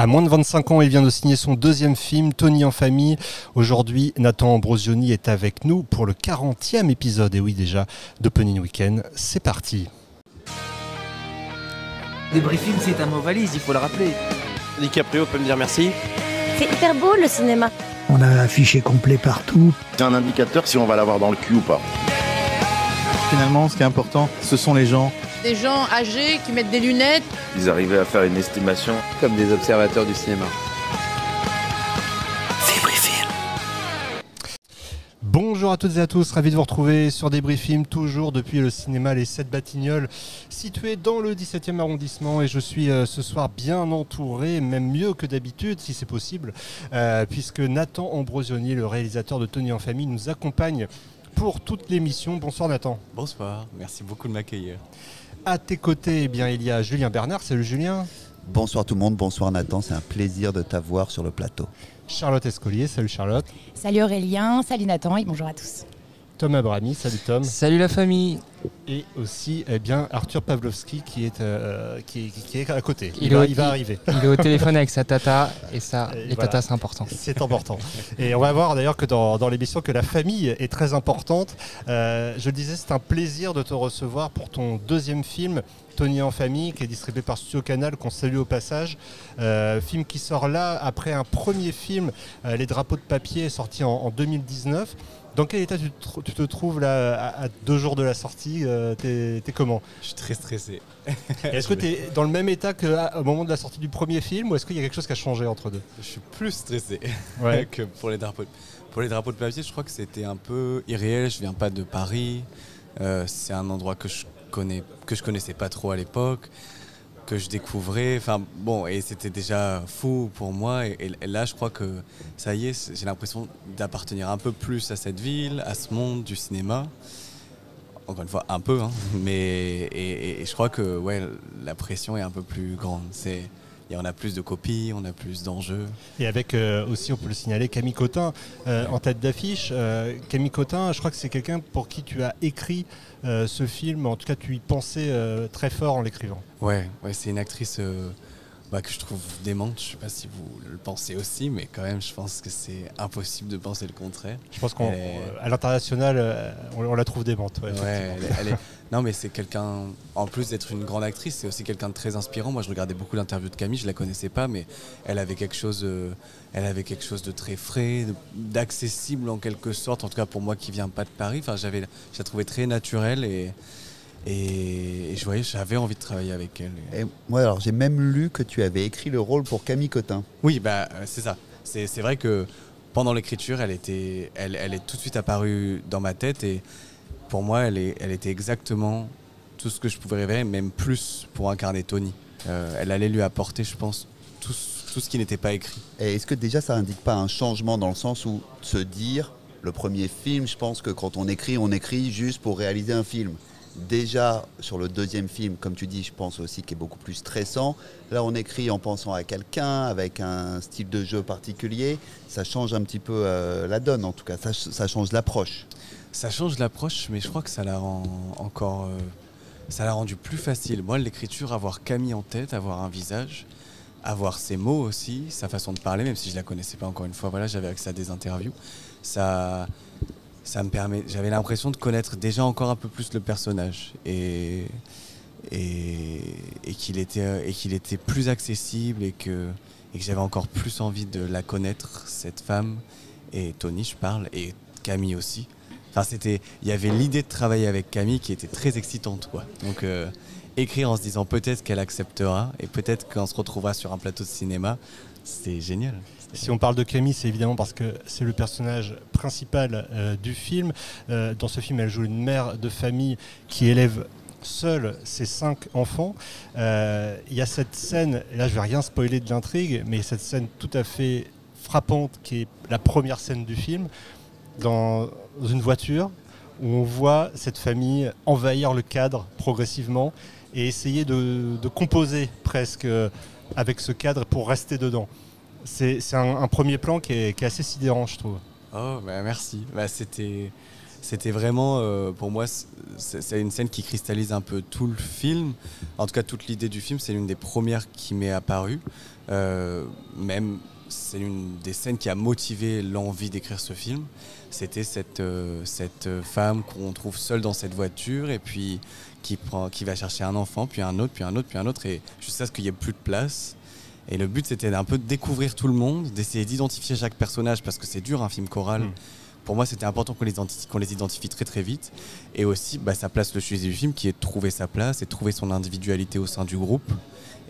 À moins de 25 ans, il vient de signer son deuxième film, Tony en famille. Aujourd'hui, Nathan Ambrosioni est avec nous pour le 40e épisode, et oui déjà, d'Opening Weekend. C'est parti. Débriefing, c'est un mot valise, il faut le rappeler. DiCaprio peut me dire merci. C'est hyper beau le cinéma. On a un affiché complet partout. C'est un indicateur si on va l'avoir dans le cul ou pas. Finalement, ce qui est important, ce sont les gens. Des gens âgés qui mettent des lunettes. Ils arrivaient à faire une estimation. Comme des observateurs du cinéma. Bonjour à toutes et à tous, ravi de vous retrouver sur Débriefing, toujours depuis le cinéma Les 7 Batignolles, situé dans le 17e arrondissement. Et je suis euh, ce soir bien entouré, même mieux que d'habitude, si c'est possible, euh, puisque Nathan Ambrosioni, le réalisateur de Tony en famille, nous accompagne pour toute l'émission. Bonsoir Nathan. Bonsoir, merci beaucoup de m'accueillir. À tes côtés, eh bien, il y a Julien Bernard. Salut Julien. Bonsoir tout le monde, bonsoir Nathan, c'est un plaisir de t'avoir sur le plateau. Charlotte Escolier, salut Charlotte. Salut Aurélien, salut Nathan et bonjour à tous. Thomas Abrami, salut Tom. Salut la famille. Et aussi eh bien, Arthur Pavlovski qui est, euh, qui, qui- qui est à côté. Il, va, au- il va arriver. Il est au téléphone avec sa tata et ça, Et les voilà. tatas c'est important. C'est important. Et on va voir d'ailleurs que dans, dans l'émission que la famille est très importante. Euh, je le disais, c'est un plaisir de te recevoir pour ton deuxième film, Tony en famille, qui est distribué par Studio Canal, qu'on salue au passage. Euh, film qui sort là après un premier film, Les drapeaux de papier, sorti en, en 2019. Dans quel état tu te, tr- tu te trouves là à, à deux jours de la sortie euh, T'es t'es comment? Je suis très stressé. Est-ce que tu es dans le même état qu'au moment de la sortie du premier film ou est-ce qu'il y a quelque chose qui a changé entre deux? Je suis plus stressé Ouais. que pour les drapeaux. de- Pour les drapeaux de papier, je crois que c'était un peu irréel. Je viens pas de Paris. Euh, c'est un endroit que je connais, que je connaissais pas trop à l'époque, que je découvrais. Enfin bon, et c'était déjà fou pour moi. Et, là, je crois que ça y est, j'ai l'impression d'appartenir un peu plus à cette ville, à ce monde du cinéma. Encore une fois, un peu, hein. mais et je crois que ouais, la pression est un peu plus grande. C'est, et on a plus de copies, on a plus d'enjeux. Et avec euh, aussi, on peut le signaler, Camille Cotin euh, en tête d'affiche. Euh, Camille Cotin, je crois que c'est quelqu'un pour qui tu as écrit ce film. En tout cas, tu y pensais très fort en l'écrivant. Ouais, ouais, c'est une actrice bah, que je trouve démente. Je sais pas si vous le pensez aussi, mais quand même, je pense que c'est impossible de penser le contraire. Je pense qu'à est- l'international, euh, on, on la trouve démente. ouais, Ouais, effectivement. elle est- elle est- Non, mais c'est quelqu'un, en plus d'être une grande actrice, c'est aussi quelqu'un de très inspirant. Moi, je regardais beaucoup d'interviews de Camille, je la connaissais pas, mais elle avait quelque chose, euh, elle avait quelque chose de très frais, d'accessible en quelque sorte. En tout cas, pour moi qui viens pas de Paris, enfin, j'avais, je la trouvais très naturelle et et, et je voyais, j'avais envie de travailler avec elle. Et moi alors j'ai même lu que tu avais écrit le rôle pour Camille Cotin. Oui, bah, euh, c'est ça. C'est vrai que pendant l'écriture, elle, était, elle, elle est tout de suite apparue dans ma tête et pour moi, elle, est, elle était exactement tout ce que je pouvais rêver, même plus pour incarner Tony. Euh, elle allait lui apporter, je pense, tout, ce- tout ce qui n'était pas écrit. Et est-ce que déjà ça indique pas un changement dans le sens où se dire le premier film, je pense que quand on écrit, on écrit juste pour réaliser un film? Déjà sur le deuxième film, comme tu dis, je pense aussi qu'il est beaucoup plus stressant. Là, on écrit en pensant à quelqu'un avec un style de jeu particulier. Ça change un petit peu euh, la donne, en tout cas. Ça, change l'approche. Ça change l'approche, mais je crois que ça la rend encore. euh, ça l'a rendu plus facile. Moi, l'écriture, avoir Camille en tête, avoir un visage, avoir ses mots aussi, sa façon de parler, même si je la connaissais pas encore une fois, voilà, j'avais accès à des interviews. Ça, ça me permet. J'avais l'impression de connaître déjà encore un peu plus le personnage et et, qu'il était et qu'il était plus accessible et que et que j'avais encore plus envie de la connaître cette femme et Tony, je parle et Camille aussi. Enfin, c'était, il y avait l'idée de travailler avec Camille qui était très excitante, quoi. Donc, euh, écrire en se disant peut-être qu'elle acceptera et peut-être qu'on se retrouvera sur un plateau de cinéma, c'était génial. Si on parle de Camille, c'est évidemment parce que c'est le personnage principal euh, du film. Euh, dans ce film, elle joue une mère de famille qui élève seule ses cinq enfants. Euh, Il y a cette scène, et là je vais rien spoiler de l'intrigue, mais cette scène tout à fait frappante qui est la première scène du film, dans une voiture où on voit cette famille envahir le cadre progressivement et essayer de, composer presque avec ce cadre pour rester dedans. C'est un, premier plan qui est, assez sidérant, je trouve. Oh, bah merci. Bah, c'était, vraiment, euh, pour moi, c'est une scène qui cristallise un peu tout le film. En tout cas, toute l'idée du film, c'est l'une des premières qui m'est apparue. Euh, même, c'est une des scènes qui a motivé l'envie d'écrire ce film. C'était cette, euh, femme qu'on trouve seule dans cette voiture et puis qui, qui va chercher un enfant, puis un autre, puis un autre, puis un autre, et jusqu'à ce qu'il n'y ait plus de place. Et le but, c'était un peu de découvrir tout le monde, d'essayer d'identifier chaque personnage, parce que c'est dur un film choral. Mm. Pour moi, c'était important qu'on les, identifie, qu'on les identifie très très vite. Et aussi, bah, ça place le sujet du film, qui est de trouver sa place et de trouver son individualité au sein du groupe.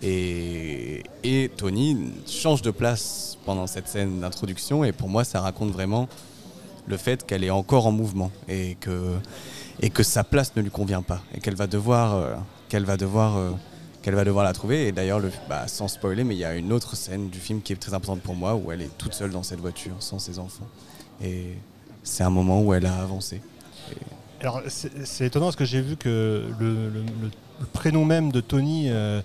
Et, et Tony change de place pendant cette scène d'introduction, et pour moi, ça raconte vraiment le fait qu'elle est encore en mouvement et que, et que sa place ne lui convient pas et qu'elle va devoir, euh, qu'elle va devoir, euh, qu'elle va devoir la trouver. Et d'ailleurs, le- bah, sans spoiler, mais il y a une autre scène du film qui est très importante pour moi où elle est toute seule dans cette voiture sans ses enfants. Et c'est un moment où elle a avancé. Alors, c'est étonnant parce que j'ai vu que le, prénom même de Tony euh,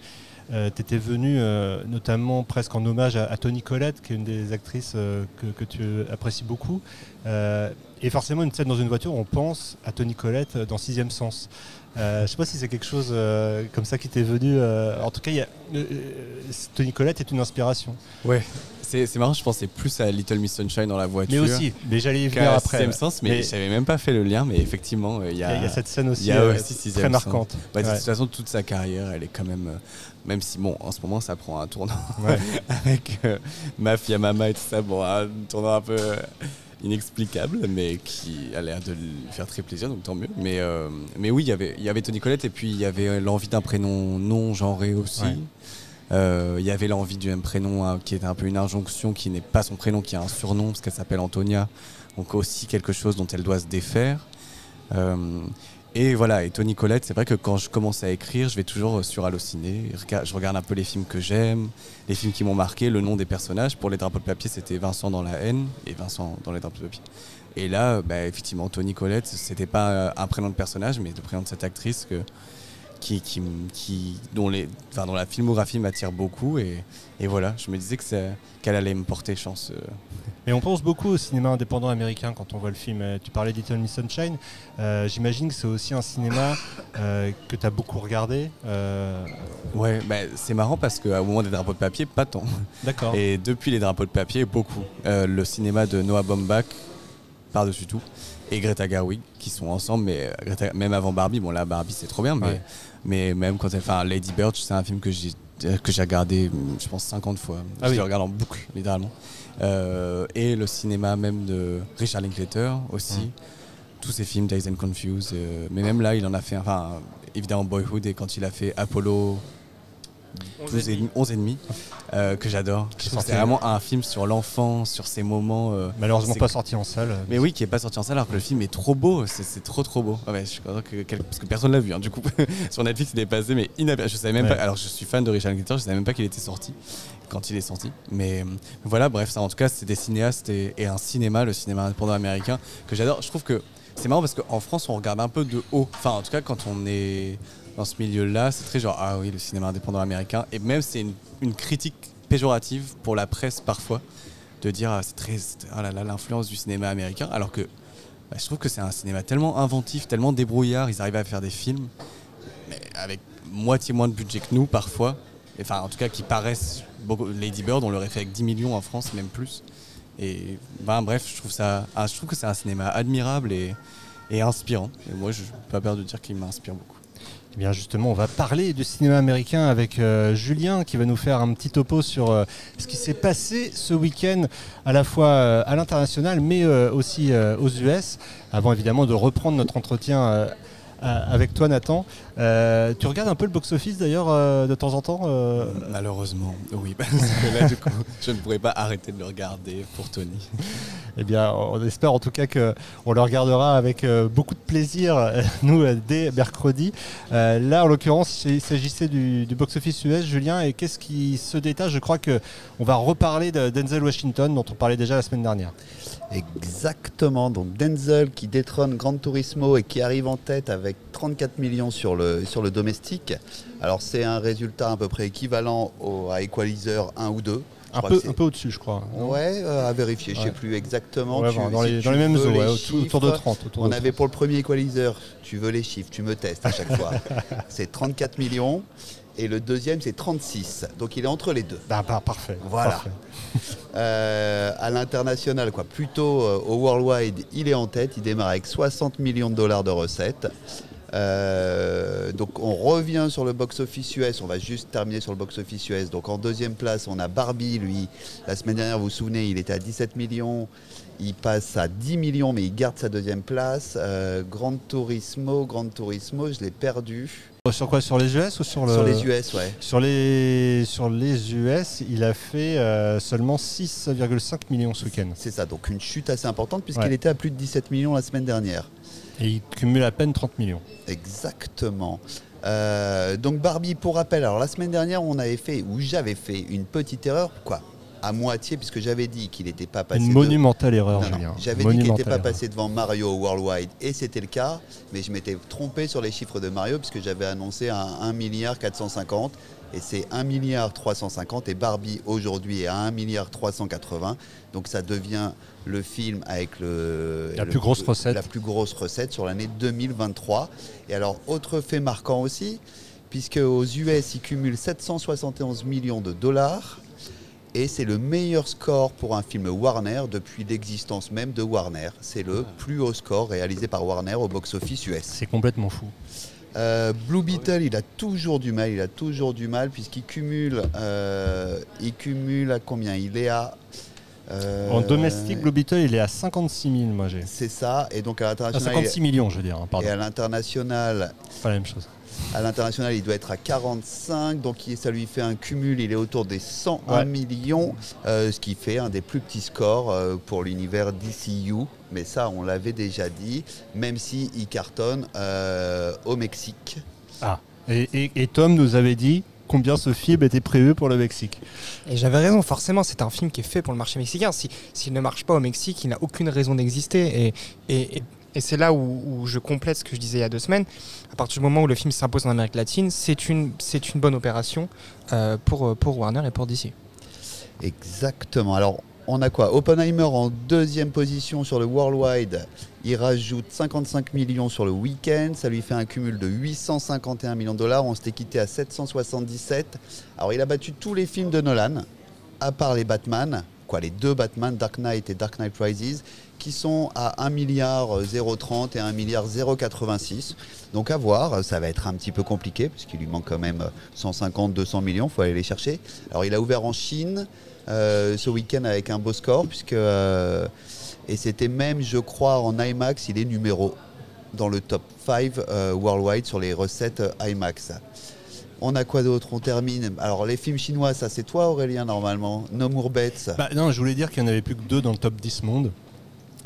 euh, t'était venu euh, notamment presque en hommage à, Tony Collette, qui est une des actrices euh, que, que tu apprécies beaucoup. Et forcément, une scène dans une voiture, on pense à Tony Collette dans Sixième Sens. Euh, je ne sais pas si c'est quelque chose euh, comme ça qui t'est venu. euh, en tout cas, il y a- Tony Collette est une inspiration. Ouais. C'est marrant, je pensais plus à Little Miss Sunshine dans la voiture. Mais aussi, mais j'allais y venir après. Sixième ouais. Sens, mais, Mais- j'avais même pas fait le lien, mais effectivement, il y, a, y cette scène aussi, il y a aussi Sixième très marquante. Bah, de Ouais. toute façon, toute sa carrière, elle est quand même. même si, bon, en ce moment, ça prend un tournant Ouais. avec Mafia Mama et tout ça, bon, un tournant un peu inexplicable, mais qui a l'air de lui faire très plaisir, donc tant mieux. Mais, euh, mais oui, il y avait- il y avait Tony Collette et puis il y avait l'envie d'un prénom non genré aussi. Ouais. Euh, Il y avait l'envie du même prénom hein, qui était un peu une injonction, qui n'est pas son prénom, qui a un surnom, parce qu'elle s'appelle Antonia. Donc aussi quelque chose dont elle doit se défaire. Euh, et voilà, et Tony Collette, c'est vrai que quand je commence à écrire, je vais toujours sur Allociné. Je regarde un peu les films que j'aime, les films qui m'ont marqué, le nom des personnages. Pour les drapeaux de papier, c'était Vincent dans la haine et Vincent dans les drapeaux de papier. Et là, bah, effectivement, Tony Collette, c'était pas euh, un prénom de personnage, mais le prénom de cette actrice que, dont, la filmographie m'attire beaucoup. Et, voilà, je me disais qu'elle allait me porter chance. euh. Et on pense beaucoup au cinéma indépendant américain quand on voit le film. Euh, Tu parlais Miss Sunshine. Euh, J'imagine que c'est aussi un cinéma euh, que tu as beaucoup regardé. euh, Ouais, bah, c'est marrant parce qu'au moment des drapeaux de papier, pas tant. D'accord. Et depuis les drapeaux de papier, beaucoup. Euh, le cinéma de Noah Baumbach, par-dessus tout, et Greta Gerwig, qui sont ensemble, mais euh, même avant Barbie, bon là Barbie c'est trop bien, mais. Mais même quand elle fait un Lady Bird, c'est un film que j'ai que j'ai regardé, je pense 50 fois. Ah je oui. le regarde en boucle, littéralement. Euh, et le cinéma même de Richard Linklater aussi. Mm. Tous ses films, Days and Confused. euh, mais même là, il en a fait, enfin, évidemment Boyhood, et quand il a fait Apollo 12 et demi- 11 et demi, euh, que j'adore. Je trouve que C'est vraiment un film sur l'enfant, sur ses moments. euh, Malheureusement pas sorti en salle. Mais oui, qui est pas sorti en salle alors que le film est trop beau, c'est c'est trop trop beau. Ah ouais, je suis content que quel- parce que personne l'a vu hein, du coup. Sur Netflix, il est passé mais inaperçu. Je savais même Ouais. pas. Alors je suis fan de Richard Linklater, je savais même pas qu'il était sorti quand il est sorti. Mais euh, voilà, bref, ça en tout cas, c'est des cinéastes et, et un cinéma, le cinéma indépendant américain que j'adore. Je trouve que c'est marrant parce qu'en France, on regarde un peu de haut. Enfin, en tout cas, quand on est dans ce milieu-là, c'est très genre ah oui, le cinéma indépendant américain. Et même c'est une, critique péjorative pour la presse parfois de dire ah, c'est très ah là là l'influence du cinéma américain. Alors que bah, je trouve que c'est un cinéma tellement inventif tellement débrouillard ils arrivent à faire des films mais avec moitié moins de budget que nous parfois. Enfin en tout cas qui paraissent beaucoup Lady Bird on l'aurait fait avec 10 millions en France même plus. Et ben bref je trouve ça ah, je trouve que c'est un cinéma admirable et, et inspirant. Et moi je n'ai pas peur de dire qu'il m'inspire beaucoup Eh bien justement, on va parler du cinéma américain avec euh, Julien qui va nous faire un petit topo sur euh, ce qui s'est passé ce week-end à la fois euh, à l'international mais aussi aux US. Avant évidemment de reprendre notre entretien avec toi Nathan. Euh, tu regardes un peu le box-office d'ailleurs euh, de temps en temps euh, malheureusement oui parce que là du coup je ne pourrais pas arrêter de le regarder pour Tony Eh bien, on espère en tout cas qu'on le regardera avec euh, beaucoup de plaisir, euh, nous, euh, dès mercredi. Euh, là, en l'occurrence, il s'agissait du, du box-office US, Julien, et qu'est-ce qui se détache? Je crois qu'on va reparler de Denzel Washington, dont on parlait déjà la semaine dernière. Exactement, donc Denzel qui détrône Gran Turismo et qui arrive en tête avec 34 millions sur le, sur le domestique. Alors c'est un résultat à peu près équivalent au, à Equalizer 1 ou 2. Un peu, un peu au-dessus, je crois. Ouais, euh, à vérifier, je sais Ouais. plus exactement. Ouais, Tu- dans si les- tu dans les mêmes eaux, ouais, autour- de chiffres, 30, autour on de avait pour le premier Equalizer, tu veux les chiffres, tu me testes à chaque fois. c'est 34 millions. Et le deuxième, c'est 36. Donc il est entre les deux. Bah, parfait. Voilà. parfait. Euh, à l'international, quoi. Plutôt euh, au worldwide, il est en tête. Il démarre avec 60 millions de dollars de recettes. Euh, donc on revient sur le box-office US. On va juste terminer sur le box-office US. Donc en deuxième place, on a Barbie. Lui, la semaine dernière, vous vous souvenez, il était à 17 millions. Il passe à 10 millions, mais il garde sa deuxième place. Euh, Grand Turismo, Grand Turismo, je l'ai perdu. Sur quoi Sur les US ou sur le Sur les US, ouais. Sur les, sur les US, il a fait euh, seulement 6,5 millions ce week-end. C'est ça, donc une chute assez importante puisqu'il Ouais. était à plus de 17 millions la semaine dernière. Et il cumule à peine 30 millions. Exactement. Euh, donc Barbie, pour rappel, alors la semaine dernière, on avait fait, ou j'avais fait une petite erreur, quoi, à moitié, puisque j'avais dit qu'il n'était pas passé. Une de- monumentale erreur, Non, non, Julien. J'avais dit qu'il n'était pas passé devant Mario Worldwide, et c'était le cas, mais je m'étais trompé sur les chiffres de Mario, puisque j'avais annoncé un 1 milliard 450, et c'est 1 milliard 350, et Barbie aujourd'hui est à 1 milliard 380, donc ça devient le film avec le, La le- plus grosse recette. La plus grosse recette sur l'année 2023. Et alors, autre fait marquant aussi, puisque aux US, il cumule 771 millions de dollars. Et c'est le meilleur score pour un film Warner depuis l'existence même de Warner. C'est le plus haut score réalisé par Warner au box-office US. C'est complètement fou. Euh, Blue Beetle, il a toujours du mal, il a toujours du mal puisqu'il cumule, euh, il cumule à combien? Il est à euh, En domestique, Blue Beetle, il est à 56 000, moi j'ai. C'est ça, et donc à Ah, l'international. 56 il- millions, je veux dire, hein, pardon. Et à l'international, Pas la même chose. À l'international, il doit être à 45, donc ça lui fait un cumul, il est autour des 101 Ouais. millions, euh, ce qui fait un des plus petits scores euh, pour l'univers DCU. Mais ça, on l'avait déjà dit, même si il cartonne euh, au Mexique. Ah. Et, et- et Tom nous avait dit combien ce film était prévu pour le Mexique. Et j'avais raison, forcément, c'est un film qui est fait pour le marché mexicain. Si- S'il ne marche pas au Mexique, il n'a aucune raison d'exister. Et, et, et- et c'est là où, je complète ce que je disais il y a deux semaines. À partir du moment où le film s'impose en Amérique latine, c'est une, une bonne opération euh, pour, pour Warner et pour DC. Exactement. Alors, on a quoi? Oppenheimer en deuxième position sur le Worldwide. Il rajoute 55 millions sur le week-end. Ça lui fait un cumul de 851 millions de dollars. On s'était quitté à 777. Alors, il a battu tous les films de Nolan, à part les Batman. Les deux Batman, Dark Knight et Dark Knight Rises, qui sont à 1 milliard 030 et 1 milliard 086. Donc à voir, ça va être un petit peu compliqué, puisqu'il lui manque quand même 150, 200 millions, il faut aller les chercher. Alors il a ouvert en Chine euh, ce week-end avec un beau score, puisque... euh, et c'était même, je crois, en IMAX, il est numéro dans le top 5 euh, worldwide sur les recettes euh, IMAX. On a quoi d'autre On termine. Alors les films chinois, ça c'est toi Aurélien normalement. No More Bets. Bah, non, je voulais dire qu'il n'y en avait plus que deux dans le top 10 monde.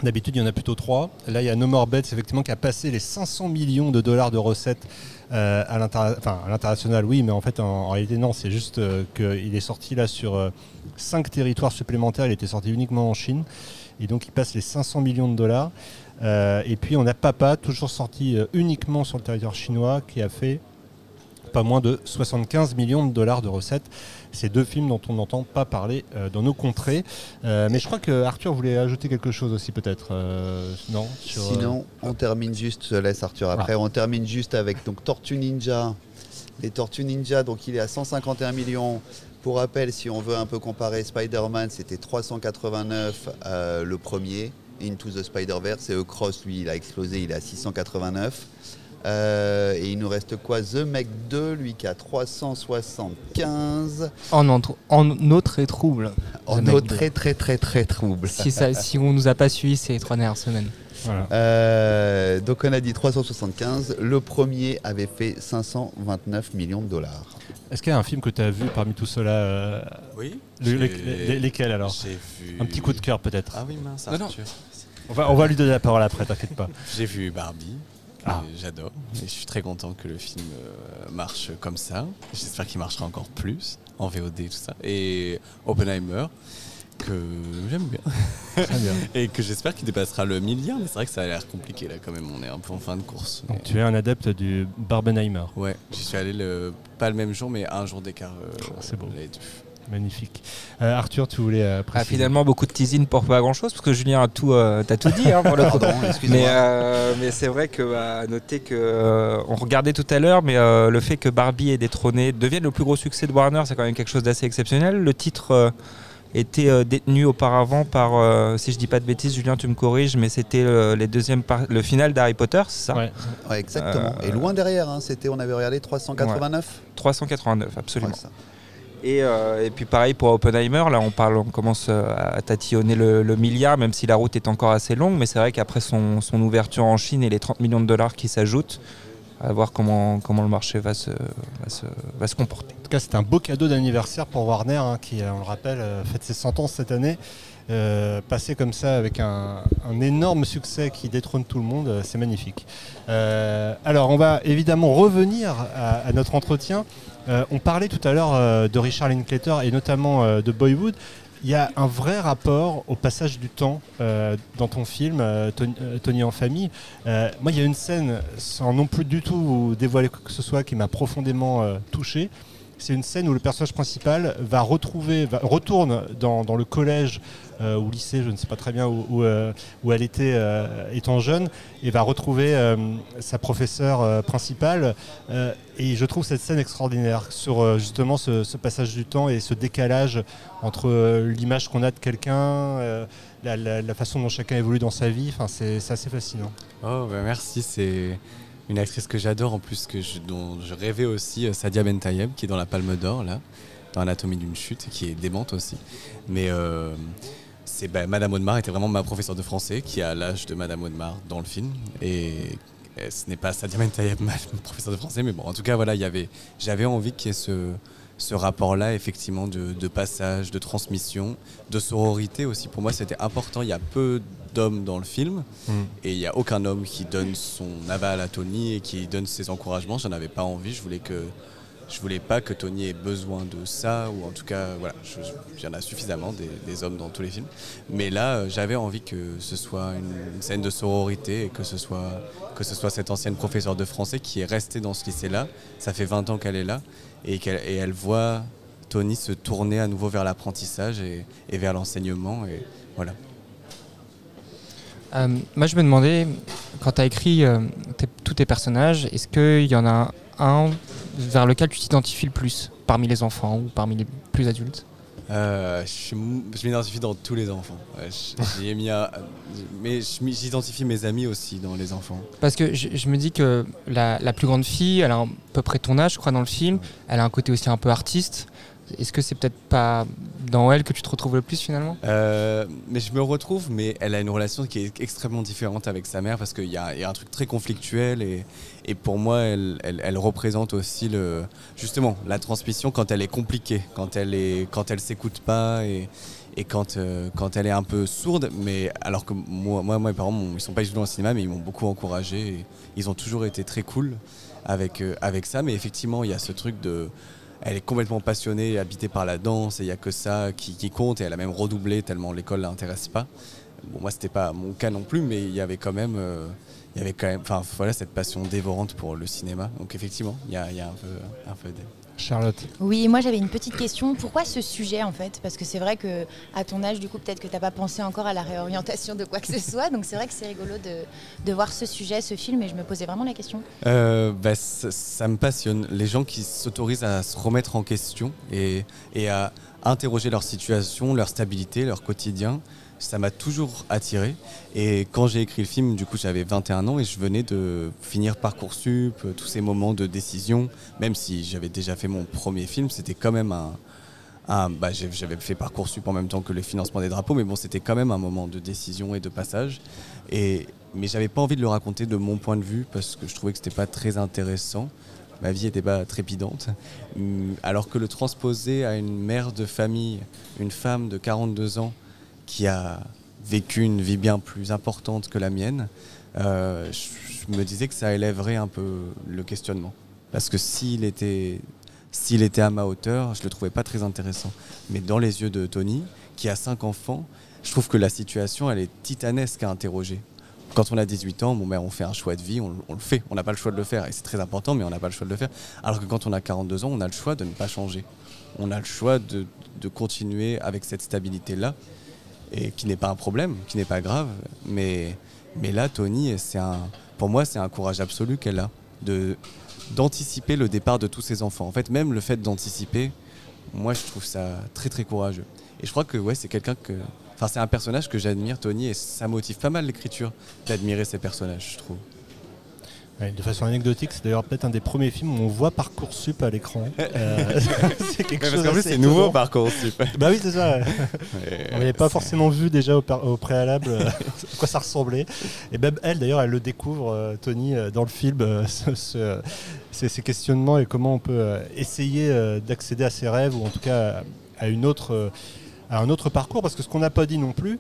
D'habitude, il y en a plutôt trois. Là, il y a No More effectivement, qui a passé les 500 millions de dollars de recettes euh, à l'international, oui, mais en fait, en, réalité, non. C'est juste euh, qu'il est sorti là sur euh, cinq territoires supplémentaires. Il était sorti uniquement en Chine. Et donc, il passe les 500 millions de dollars. Et puis, on a Papa, toujours sorti uniquement sur le territoire chinois, qui a fait pas moins de 75 millions de dollars de recettes. Ces deux films dont on n'entend pas parler euh, dans nos contrées. Euh, mais je crois que Arthur voulait ajouter quelque chose aussi peut-être. euh, non sur, Sinon, on termine juste, je laisse Arthur après, on termine juste avec donc Tortue Ninja. Les Tortues Ninja, donc il est à 151 millions. Pour rappel, si on veut un peu comparer, Spider-Man, c'était 389 euh, le premier, Into the Spider-Verse, et Cross, lui, il a explosé, il est à 689. Euh, et il nous reste quoi? The Meg 2, lui qui a 375. En, entre- en eau très trouble. En 2. très très très très trouble. Si, ça, si on nous a pas suivi ces trois dernières semaines. Euh, donc on a dit 375. Le premier avait fait 529 millions de dollars. Est-ce qu'il y a un film que tu as vu parmi tout cela euh, Oui, le- les- j'ai- les- lesquels alors? vu- Un petit coup de cœur peut-être. Ah oui, mince, Non, non. Arthur. On va, on va lui donner la parole après, t'inquiète pas. J'ai vu Barbie. Ah. J'adore. Et je suis très content que le film euh, marche comme ça. J'espère qu'il marchera encore plus en VOD et tout ça. Et Oppenheimer, que j'aime bien. Et que j'espère qu'il dépassera le milliard. Mais c'est vrai que ça a l'air compliqué là quand même. On est un peu en fin de course. Donc, tu es un adepte du Barbenheimer. Ouais, j'y suis allé le, pas le même jour, mais un jour d'écart. euh, c'est beau. les deux. Magnifique. Euh, Arthur, tu voulais euh, Ah, préciser finalement, beaucoup de teasing pour pas grand chose, parce que Julien a tout, euh, t'as tout dit hein, pour le coup. Pardon, excuse-moi. Mais, euh, mais c'est vrai que bah, à noter que euh, on regardait tout à l'heure, mais euh, le fait que Barbie est détrôné devienne le plus gros succès de Warner, c'est quand même quelque chose d'assez exceptionnel. Le titre euh, était euh, détenu auparavant par, euh, si je dis pas de bêtises, Julien, tu me corriges, mais c'était euh, les deuxièmes par- le final d'Harry Potter, c'est ça? Ouais. Ouais, exactement. Euh, Et loin derrière, hein, c'était, on avait regardé 389. 389, absolument. Ouais, ça. Et, euh, et puis pareil pour Oppenheimer, là on parle, on commence euh, à tatillonner le, milliard, même si la route est encore assez longue, mais c'est vrai qu'après son, ouverture en Chine et les 30 millions de dollars qui s'ajoutent, à voir comment, le marché va se, comporter. En tout cas, c'est un beau cadeau d'anniversaire pour Warner, hein, qui, euh, on le rappelle, fête ses 100 ans cette année. Euh, passer comme ça avec un, énorme succès qui détrône tout le monde, euh, c'est magnifique. Euh, alors, on va évidemment revenir à, notre entretien. On parlait tout à l'heure de Richard Linklater et notamment de Boyhood. Il y a un vrai rapport au passage du temps dans ton film, Tony, en famille. Moi, il y a une scène, sans non plus du tout dévoiler quoi que ce soit, qui m'a profondément touché. C'est une scène où le personnage principal va retrouver, va, retourne dans, le collège ou lycée, je ne sais pas très bien où, où, euh, elle était euh, étant jeune, et va retrouver euh, sa professeure euh, principale. Euh, et je trouve cette scène extraordinaire sur euh, justement ce, passage du temps et ce décalage entre euh, l'image qu'on a de quelqu'un, euh, la, façon dont chacun évolue dans sa vie. Enfin, c'est assez fascinant. Oh, bah merci, c'est une actrice que j'adore en plus, que dont je rêvais aussi, euh, Sadia Bentayeb, qui est dans la Palme d'Or, là, dans Anatomie d'une chute, qui est démente aussi. Mais euh, c'est bah, Madame Audemars était vraiment ma professeure de français, qui a l'âge de Madame Audemars dans le film. Et ce n'est pas Sadia Bentayeb, ma professeure de français, mais bon, en tout cas, voilà, il y avait, j'avais envie qu'il y ait ce, ce rapport-là, effectivement, de, de passage, de transmission, de sororité aussi. Pour moi, c'était important. Il y a peu d'hommes dans le film. Et il n'y a aucun homme qui donne son aval à Tony et qui donne ses encouragements. J'en avais pas envie. Je voulais que je voulais pas que Tony ait besoin de ça ou en tout cas voilà. Il y en a suffisamment des, hommes dans tous les films. Mais là, euh, j'avais envie que ce soit une, scène de sororité et que ce soit que ce soit cette ancienne professeure de français qui est restée dans ce lycée-là. Ça fait 20 ans qu'elle est là et qu'elle et elle voit Tony se tourner à nouveau vers l'apprentissage et, vers l'enseignement et voilà. Euh, moi, je me demandais, quand tu as écrit euh, tous tes personnages, est-ce qu'il y en a un vers lequel tu t'identifies le plus parmi les enfants ou parmi les plus adultes Euh, je m'identifie dans tous les enfants. Ouais, je- j'y ai mis un- mais j'identifie mes amis aussi dans les enfants. Parce que je, je me dis que la, la plus grande fille, elle a à peu près ton âge, je crois, dans le film. Elle a un côté aussi un peu artiste. Est-ce que c'est peut-être pas dans elle que tu te retrouves le plus finalement? Euh, mais je me retrouve, mais elle a une relation qui est extrêmement différente avec sa mère parce qu'il y, a un truc très conflictuel et, pour moi, elle, représente aussi le, justement la transmission quand elle est compliquée, quand elle est, quand elle s'écoute pas et, quand, euh, quand elle est un peu sourde. Mais alors que moi, mes parents, ils sont pas du tout dans le cinéma, mais ils m'ont beaucoup encouragé. Et ils ont toujours été très cool avec, euh, avec ça. Mais effectivement, il y a ce truc de elle est complètement passionnée habitée par la danse et il n'y a que ça qui, compte et elle a même redoublé tellement l'école l'intéresse pas. Bon, moi, c'était pas mon cas non plus, mais il y avait quand même, euh, il y avait quand même, voilà, cette passion dévorante pour le cinéma. Donc effectivement, il y a, un peu, un peu Charlotte. Oui, moi j'avais une petite question. Pourquoi ce sujet en fait? Parce que c'est vrai que à ton âge, du coup, peut-être que tu n'as pas pensé encore à la réorientation de quoi que ce soit. Donc c'est vrai que c'est rigolo de, de voir ce sujet, ce film, et je me posais vraiment la question. Euh, bah, ça, ça me passionne. Les gens qui s'autorisent à se remettre en question et, et à interroger leur situation, leur stabilité, leur quotidien, ça m'a toujours attiré. Et quand j'ai écrit le film, du coup, j'avais 21 ans et je venais de finir Parcoursup, euh, tous ces moments de décision. Même si j'avais déjà fait mon premier film, c'était quand même un. bah, j'avais fait Parcoursup en même temps que le financement des drapeaux, mais bon, c'était quand même un moment de décision et de passage. Et, mais j'avais pas envie de le raconter de mon point de vue parce que je trouvais que c'était pas très intéressant. Ma vie était pas trépidante. Hum, Alors que le transposer à une mère de famille, une femme de 42 ans qui a vécu une vie bien plus importante que la mienne, euh, je, me disais que ça élèverait un peu le questionnement. Parce que s'il était, s'il était à ma hauteur, je le trouvais pas très intéressant. Mais dans les yeux de Tony, qui a cinq enfants, je trouve que la situation, elle est titanesque à interroger. quand on a 18 ans, bon, ben, on fait un choix de vie, on, le fait. On n'a pas le choix de le faire. Et c'est très important, mais on n'a pas le choix de le faire. Alors que quand on a 42 ans, on a le choix de ne pas changer. On a le choix de continuer avec cette stabilité-là, et qui n'est pas un problème, qui n'est pas grave. Mais, mais là, Tony, un, pour moi, c'est un courage absolu qu'elle a de d'anticiper le départ de tous ses enfants. En fait, même le fait d'anticiper, moi, je trouve ça très très courageux. Et je crois que ouais, c'est quelqu'un que, enfin, c'est un personnage que j'admire, Tony, et ça motive pas mal l'écriture d'admirer ces personnages, je trouve. De façon anecdotique, c'est d'ailleurs peut-être un des premiers films où on voit Parcoursup à l'écran. Euh, c'est quelque Ouais, parce chose qu'en plus, c'est nouveau. Parcoursup. bah oui, c'est ça. ouais. On n'avait pas forcément vu déjà au, préalable euh, à quoi ça ressemblait. Et même elle, d'ailleurs, elle le découvre, euh, Tony, dans le film, euh, ce- ce- ces, ces questionnements et comment on peut essayer d'accéder à ses rêves ou en tout cas à, une autre, à un autre parcours. Parce que ce qu'on n'a pas dit non plus,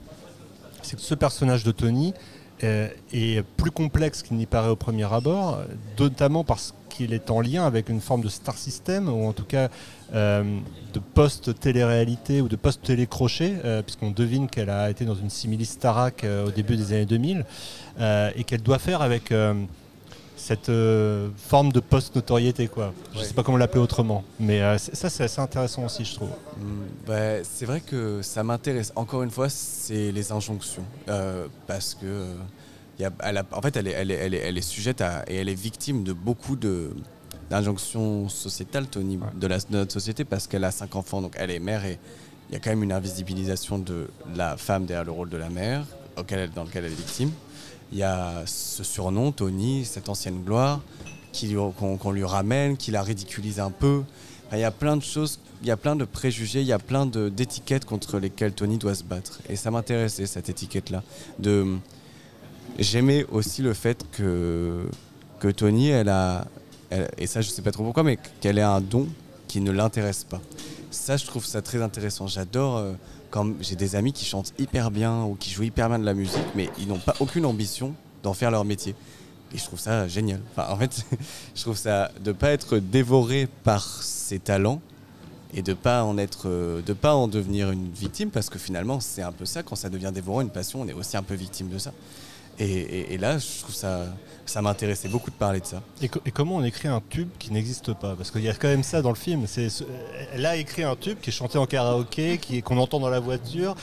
c'est que ce personnage de Tony est plus complexe qu'il n'y paraît au premier abord, notamment parce qu'il est en lien avec une forme de star system, ou en tout cas euh, de post-télé-réalité ou de post-télé-crochet, euh, puisqu'on devine qu'elle a été dans une simili Starac euh, au début des années 2000, euh, et qu'elle doit faire avec euh, cette euh, forme de post-notoriété. quoi. Je ne sais pas comment l'appeler autrement, mais euh, ça c'est assez intéressant aussi, je trouve. Mm, bah, c'est vrai que ça m'intéresse. Encore une fois, c'est les injonctions. Euh, parce que, y a- elle a- en fait, elle est, elle, est, elle, est, elle est sujette à, et elle est victime de beaucoup de, d'injonctions sociétales, Tony, de, la, de notre société, parce qu'elle a cinq enfants, donc elle est mère et il y a quand même une invisibilisation de la femme derrière le rôle de la mère, auquel dans lequel elle est victime. Il y a ce surnom, Tony, cette ancienne gloire, qu'on lui ramène, qui la ridiculise un peu. Il y a plein de choses, il y a plein de préjugés, il y a plein d'étiquettes contre lesquelles Tony doit se battre. Et ça m'intéressait, cette étiquette-là. De... J'aimais aussi le fait que, que Tony, elle a, et ça je sais pas trop pourquoi, mais qu'elle ait un don qui ne l'intéresse pas. Ça, je trouve ça très intéressant. J'adore euh, quand j'ai des amis qui chantent hyper bien ou qui jouent hyper bien de la musique, mais ils n'ont pas aucune ambition d'en faire leur métier. Et je trouve ça génial. Enfin, en fait, je trouve ça de pas être dévoré par ses talents et de pas en être, euh, de pas en devenir une victime, parce que finalement, c'est un peu ça. Quand ça devient dévorant, une passion, on est aussi un peu victime de ça. Et, là, je trouve ça, ça m'intéressait beaucoup de parler de ça. Et, co- et comment on écrit un tube qui n'existe pas? Parce qu'il y a quand même ça dans le film. Ce- elle a écrit un tube qui est chanté en karaoké, qu'on entend dans la voiture.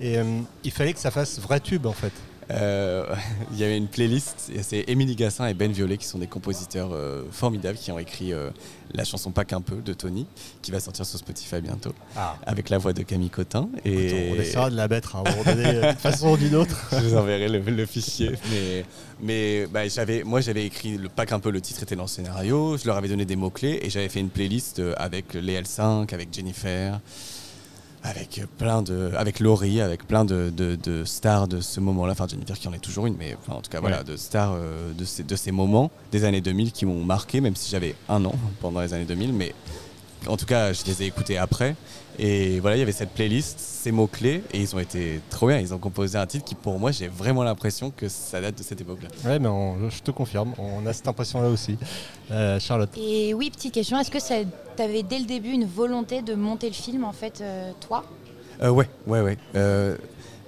Et euh, il fallait que ça fasse vrai tube en fait. Euh, il y avait une playlist, c'est Émilie Gassin et Ben Violet qui sont des compositeurs euh, formidables qui ont écrit euh, la chanson Pas qu'un peu de Tony, qui va sortir sur Spotify bientôt, Ah. avec la voix de Camille Cotin. Écoute, Et on essaiera de la mettre à un moment donné, euh, d'une façon ou d'une autre. Je vous enverrai le, le fichier. Mais, mais bah, j'avais, moi, j'avais écrit le, pas qu'un peu le titre était dans le scénario. Je leur avais donné des mots-clés et j'avais fait une playlist avec les L5, avec Jennifer, avec plein de, avec Laurie, avec plein de, de- de stars de ce moment-là. Enfin, Jennifer qui en est toujours une, mais enfin, en tout cas, voilà, Ouais. de stars euh, de, ces, de ces moments des années 2000 qui m'ont marqué, même si j'avais un an pendant les années 2000. Mais en tout cas, je les ai écoutés après. Et voilà, il y avait cette playlist, ces mots-clés, et ils ont été trop bien. Ils ont composé un titre qui, pour moi, j'ai vraiment l'impression que ça date de cette époque-là. Ouais, mais on- je te confirme, on a cette impression-là aussi. Euh, Charlotte. Et oui, petite question, est-ce que tu avais dès le début une volonté de monter le film, en fait, euh, toi? Euh, ouais, ouais, ouais. Euh,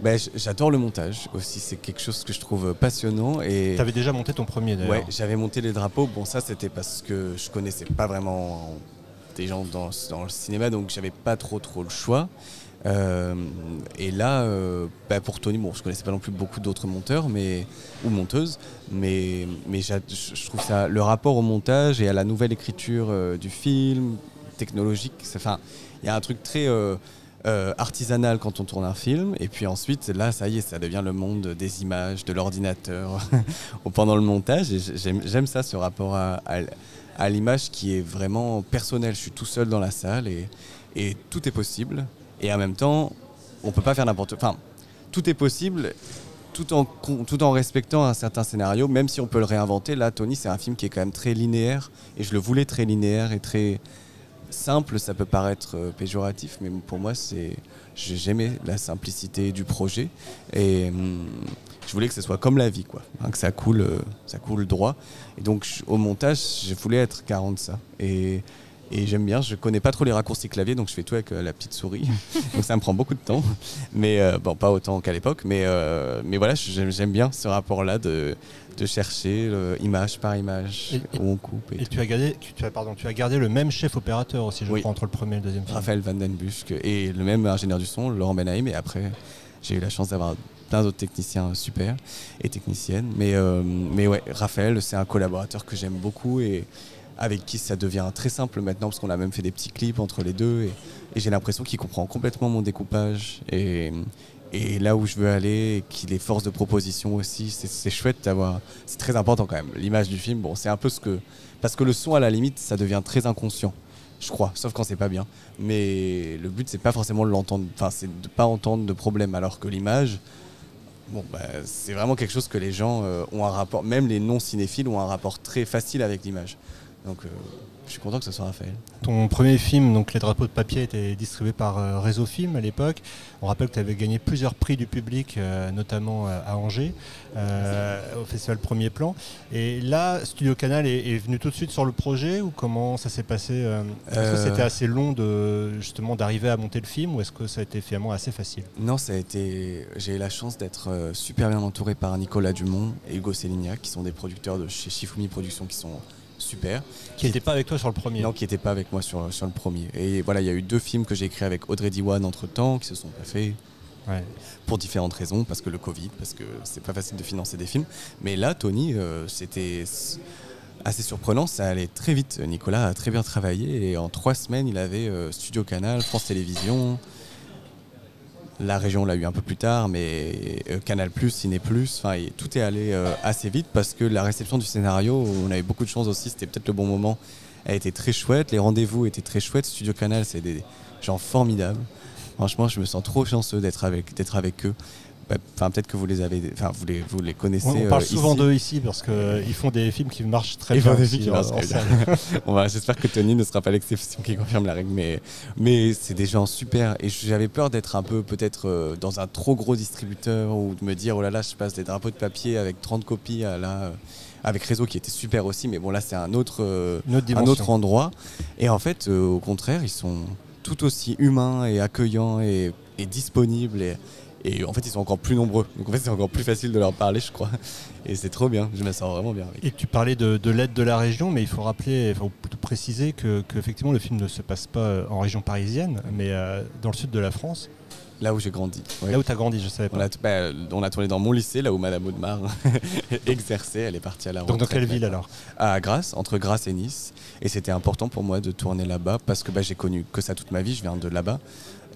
bah, J'adore le montage aussi, c'est quelque chose que je trouve passionnant. Et Tu avais déjà monté ton premier d'ailleurs. Ouais, j'avais monté les drapeaux. Bon, ça c'était parce que je connaissais pas vraiment des gens dans, le cinéma, donc j'avais pas trop trop le choix. Euh, et là, euh, bah, pour Tony, bon, je connaissais pas non plus beaucoup d'autres monteurs, mais ou monteuses, mais mais je trouve ça le rapport au montage et à la nouvelle écriture euh, du film, technologique. Enfin, il y a un truc très artisanal quand on tourne un film, et puis ensuite là, ça y est, ça devient le monde des images, de l'ordinateur pendant le montage. Et j'aime ça, ce rapport à, à l'image qui est vraiment personnel. Je suis tout seul dans la salle et, tout est possible. Et en même temps, on peut pas faire n'importe quoi. Enfin, tout est possible tout en, tout en respectant un certain scénario, même si on peut le réinventer. Là, Tony, c'est un film qui est quand même très linéaire, et je le voulais très linéaire et très simple. Ça peut paraître euh, péjoratif, mais pour moi, c'est j'ai- j'aimais la simplicité du projet, et hum, je voulais que ce soit comme la vie, quoi, hein, que ça coule, euh, ça coule droit. Et donc, je- au montage, je voulais être garant de ça. Et Et j'aime bien, je connais pas trop les raccourcis clavier, donc je fais tout avec euh, la petite souris. donc ça me prend beaucoup de temps. Mais euh, bon, pas autant qu'à l'époque. Mais, mais voilà, j'aime bien ce rapport-là de, de chercher image par image Et- où on coupe. Et, tu as, gardé, tu, as, pardon, tu as gardé le même chef opérateur aussi, je Oui. crois, entre le premier et le deuxième film. Raphaël Van Den Busk et le même ingénieur du son, Laurent Benhaim. Et après, j'ai eu la chance d'avoir plein d'autres techniciens super et techniciennes. Mais, euh, mais ouais, Raphaël, c'est un collaborateur que j'aime beaucoup et avec qui ça devient très simple maintenant parce qu'on a même fait des petits clips entre les deux. Et, et j'ai l'impression qu'il comprend complètement mon découpage. Et, et là où je veux aller, et qu'il est force de proposition aussi, c'est- chouette d'avoir. C'est très important quand même. L'image du film, bon, c'est un peu ce que. Parce que le son, à la limite, ça devient très inconscient je crois, sauf quand c'est pas bien. Mais le but, c'est pas forcément de l'entendre, enfin, c'est de pas entendre de problème, alors que l'image, bon, bah, c'est vraiment quelque chose que les gens euh, ont un rapport, même les non cinéphiles ont un rapport très facile avec l'image. Donc, euh, je suis content que ce soit Raphaël. Ton premier film, donc Les drapeaux de papier, était distribué par euh, Réseau Film à l'époque. On rappelle que tu avais gagné plusieurs prix du public, euh, notamment euh, à Angers, euh, au festival Premier Plan. Et là, Studio Canal est, est venu tout de suite sur le projet ou comment ça s'est passé euh, Est-ce que c'était assez long de justement d'arriver à monter le film ou est-ce que ça a été finalement assez facile? Non, ça a été. J'ai eu la chance d'être super bien entouré par Nicolas Dumont et Hugo Célignac, qui sont des producteurs de chez Shifumi Productions qui sont super. Qui n'était pas avec toi sur le premier Non, qui n'était pas avec moi sur, sur le premier. Et voilà, il y a eu deux films que j'ai écrits avec Audrey Diwan entre temps, qui se sont pas faits. Ouais. Pour différentes raisons, parce que le Covid, parce que c'est pas facile de financer des films. Mais là, Tony, euh, c'était assez surprenant, ça allait très vite. Nicolas a très bien travaillé et en trois semaines, il avait euh, Studio Canal, France Télévisions. La région l'a eu un peu plus tard, mais euh, Canal+, Ciné+, enfin, tout est allé euh, assez vite parce que la réception du scénario, on avait beaucoup de chance aussi, c'était peut-être le bon moment, a été très chouette, les rendez-vous étaient très chouettes, Studio Canal, c'est des gens formidables. Franchement, je me sens trop chanceux d'être avec eux. Bah, Enfin, peut-être que vous les avez, enfin, vous les, vous les connaissez. On, on parle euh, souvent d'eux ici parce qu'ils font des films qui marchent très Ils bien. font des films qui en- marchent en très bien. On va- J'espère que Tony ne sera pas l'exception qui confirme la règle, mais, mais c'est des gens super. Et j'avais peur d'être un peu peut-être euh, dans un trop gros distributeur ou de me dire oh là là, je passe des drapeaux de papier avec 30 copies à là. euh, avec Réseau qui était super aussi, mais bon là c'est un autre, euh, un autre endroit. Et en fait, euh, au contraire, ils sont tout aussi humains et accueillants et, et disponibles. Et, et en fait, ils sont encore plus nombreux. Donc en fait, c'est encore plus facile de leur parler, je crois. Et c'est trop bien. Je me sens vraiment bien avec. Et tu parlais de, de l'aide de la région, mais il faut rappeler, il faut préciser que, que effectivement le film ne se passe pas euh, en région parisienne, mais euh, dans le sud de la France. Là où j'ai grandi. ouais. Là où tu as grandi, je savais On pas. a, bah, on a tourné dans mon lycée, là où Madame Audemars exerçait. Elle est partie à la Donc dans quelle ville alors À Grasse, entre Grasse et Nice. Et c'était important pour moi de tourner là-bas parce que bah, j'ai connu que ça toute ma vie. Je viens de là-bas.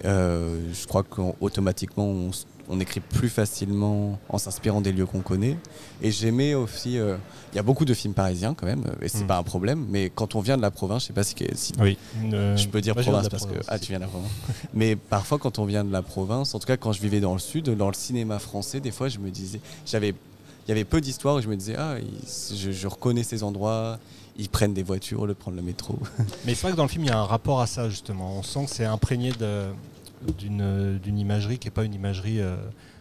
Euh, je crois qu'automatiquement, on, on écrit plus facilement en s'inspirant des lieux qu'on connaît. Et j'aimais aussi. euh, Il y a beaucoup de films parisiens quand même, et c'est Mm. pas un problème. Mais quand on vient de la province, je sais pas si, si Oui. Euh, je peux dire moi, province parce que ah tu viens de la province. Mais parfois quand on vient de la province, en tout cas quand je vivais dans le sud, dans le cinéma français, des fois je me disais, j'avais, il y avait peu d'histoires et je me disais ah je, je reconnais ces endroits, ils prennent des voitures de prendre le métro. Mais c'est vrai que dans le film, il y a un rapport à ça, justement. On sent que c'est imprégné de- d'une d'une imagerie qui n'est pas une imagerie euh,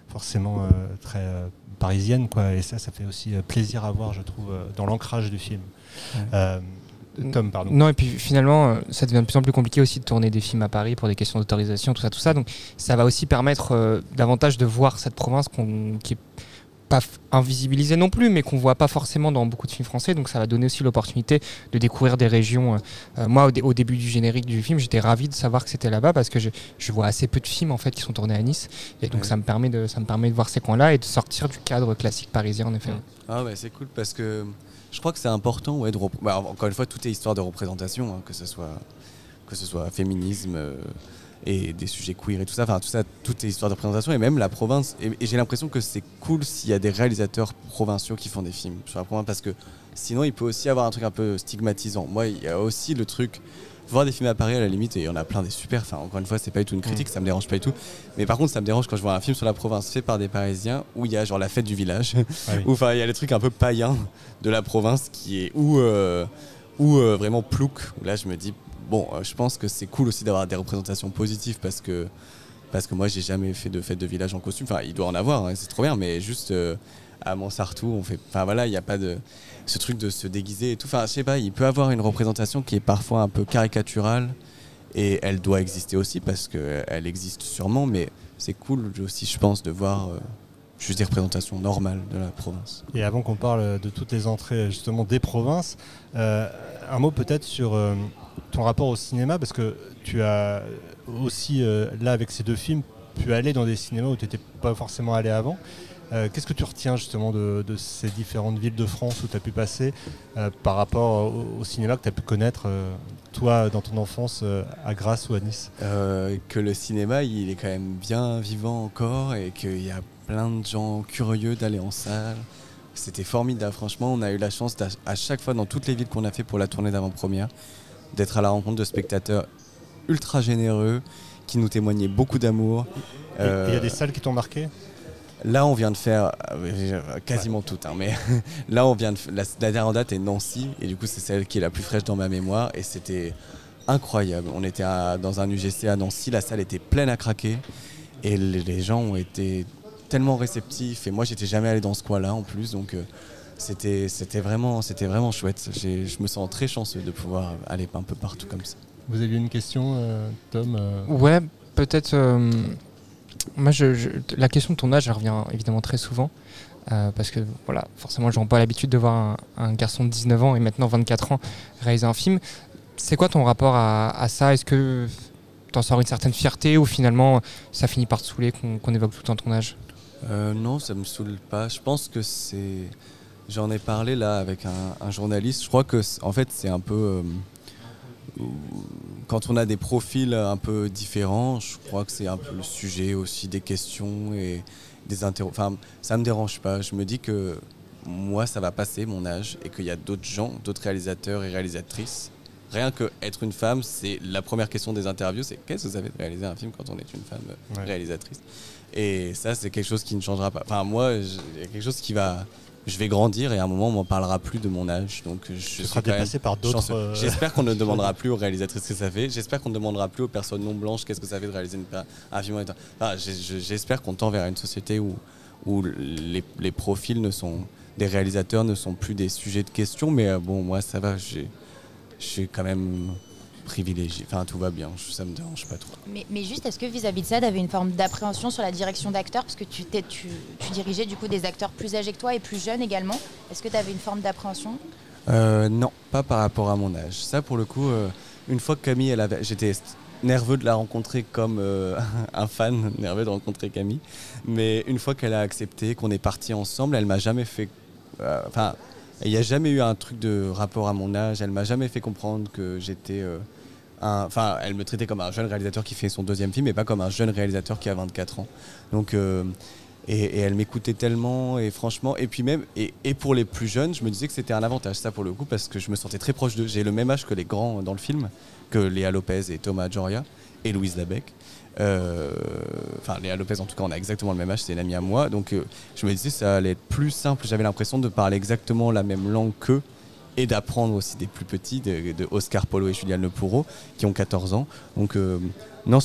forcément euh, très euh, parisienne. Quoi. Et ça, ça fait aussi plaisir à voir, je trouve, dans l'ancrage du film. Tom, pardon. Non, et puis finalement, ça devient de plus en plus compliqué aussi de tourner des films à Paris pour des questions d'autorisation, tout ça, tout ça. Donc ça va aussi permettre euh, davantage de voir cette province qui est pas invisibilisée non plus, mais qu'on voit pas forcément dans beaucoup de films français. Donc ça va donner aussi l'opportunité de découvrir des régions. euh, euh, moi, au, dé- au début du générique du film, j'étais ravi de savoir que c'était là-bas parce que je, je vois assez peu de films en fait qui sont tournés à Nice, et donc Ouais. ça me permet de ça me permet de voir ces coins-là et de sortir du cadre classique parisien en effet. Ah ouais, c'est cool parce que je crois que c'est important ouais, de bah, encore une fois tout est histoire de représentation hein, que ce soit que ce soit féminisme euh, et des sujets queer et tout ça. Enfin tout ça tout est histoire de représentation et même la province. Et, et j'ai l'impression que c'est cool s'il y a des réalisateurs provinciaux qui font des films sur la province parce que sinon il peut aussi avoir un truc un peu stigmatisant. Moi il y a aussi le truc voir des films à Paris à la limite et il y en a plein des super. Enfin encore une fois c'est pas du tout une critique ça me dérange pas du tout. Mais par contre ça me dérange quand je vois un film sur la province fait par des parisiens où il y a genre la fête du village. Ah oui. où enfin il y a les trucs un peu païens de la province qui est où euh, ou euh, vraiment plouc. Où là je me dis bon euh, je pense que c'est cool aussi d'avoir des représentations positives parce que parce que moi j'ai jamais fait de fête de village en costume enfin il doit en avoir hein, c'est trop bien mais juste euh, à Montsartou. On fait, enfin voilà, il n'y a pas de ce truc de se déguiser et tout. Enfin, je sais pas, il peut avoir une représentation qui est parfois un peu caricaturale et elle doit exister aussi parce qu'elle existe sûrement, mais c'est cool aussi, je pense, de voir euh, juste des représentations normales de la province. Et avant qu'on parle de toutes les entrées justement des provinces, un mot peut-être sur ton rapport au cinéma, parce que tu as aussi, euh, là avec ces deux films, pu aller dans des cinémas où tu n'étais pas forcément allé avant. Euh, Qu'est-ce que tu retiens justement de, ces différentes villes de France où tu as pu passer euh, par rapport au, au cinéma que tu as pu connaître, toi, dans ton enfance, à Grasse ou à Nice? Que le cinéma, il est quand même bien vivant encore et qu'il y a plein de gens curieux d'aller en salle. C'était formidable, franchement. On a eu la chance à chaque fois, dans toutes les villes qu'on a fait pour la tournée d'avant-première, d'être à la rencontre de spectateurs ultra généreux qui nous témoignaient beaucoup d'amour. Il y a Euh, des salles qui t'ont marqué? Là, on vient de faire euh, quasiment toutes, hein, mais là, on vient de la, la dernière date est Nancy, et du coup, c'est celle qui est la plus fraîche dans ma mémoire, et c'était incroyable. On était à- dans un UGC à Nancy, la salle était pleine à craquer, et les, les gens ont été tellement réceptifs, et moi, j'étais jamais allé dans ce coin-là en plus, donc euh, c'était c'était vraiment, c'était vraiment chouette. J'ai- Je me sens très chanceux de pouvoir aller un peu partout comme ça. Vous aviez une question, euh, Tom euh Ouais, peut-être. euh, moi, je, je- la question de ton âge, elle revient évidemment très souvent. euh, parce que, voilà, forcément, j'ai pas l'habitude de voir un, un garçon de 19 ans et maintenant 24 ans réaliser un film. C'est quoi ton rapport à, à ça? Est-ce que t'en sors une certaine fierté ou finalement ça finit par te saouler qu'on qu'on évoque tout le temps ton âge? Euh, non, ça me saoule pas. Je pense que c'est. J'en ai parlé là avec un, un journaliste. Je crois que en fait c'est un peu. euh, Quand on a des profils un peu différents, je crois que c'est un peu le sujet aussi des questions et des interro. Enfin, ça me dérange pas. Je me dis que moi ça va passer mon âge et qu'il y a d'autres gens, d'autres réalisateurs et réalisatrices. Rien que être une femme, c'est la première question des interviews, c'est qu'est-ce que vous avez de réaliser un film quand on est une femme euh, Ouais. réalisatrice? Et ça, c'est quelque chose qui ne changera pas. Enfin, moi, il y a quelque chose qui va. Je vais grandir et à un moment, on m'en parlera plus de mon âge. Donc, je suis même dépassé par d'autres, euh, J'espère qu'on ne demandera plus aux réalisatrices ce que ça fait. J'espère qu'on ne demandera plus aux personnes non blanches qu'est-ce que ça fait de réaliser une, un film. Enfin, J'espère qu'on tend vers une société où, où les, les profils ne sont, des réalisateurs ne sont plus des sujets de questions. Mais euh, bon, moi, ça va. j'ai- Je suis quand même privilégié. Enfin, tout va bien. Ça me dérange pas trop. Mais, mais juste, est-ce que vis-à-vis de ça, tu avais une forme d'appréhension sur la direction d'acteurs? Parce que tu, t'es- tu, tu dirigeais du coup des acteurs plus âgés que toi et plus jeunes également. Est-ce que tu avais une forme d'appréhension? Euh, non, pas par rapport à mon âge. Ça, pour le coup, euh, une fois que Camille, elle avait, j'étais nerveux de la rencontrer comme euh, un fan, nerveux de rencontrer Camille. Mais une fois qu'elle a accepté, qu'on est parti ensemble, elle m'a jamais fait. Enfin, il n'y a jamais eu un truc de rapport à mon âge. Elle m'a jamais fait comprendre que j'étais. euh, Enfin, elle me traitait comme un jeune réalisateur qui fait son deuxième film et pas comme un jeune réalisateur qui a 24 ans. Donc. euh, et, elle m'écoutait tellement, et franchement, et puis même, et, pour les plus jeunes, je me disais que c'était un avantage, ça pour le coup, parce que je me sentais très proche d'eux. J'ai le même âge que les grands dans le film, que Léa Lopez et Thomas Joria, et Louise Labec. Euh, Enfin, Léa Lopez, en tout cas, on a exactement le même âge, c'est une amie à moi. Donc, euh, je me disais, ça allait être plus simple. J'avais l'impression de parler exactement la même langue qu'eux et d'apprendre aussi des plus petits, de, de Oscar Polo et Julien Lepoureau, qui ont 14 ans. Donc, euh, non,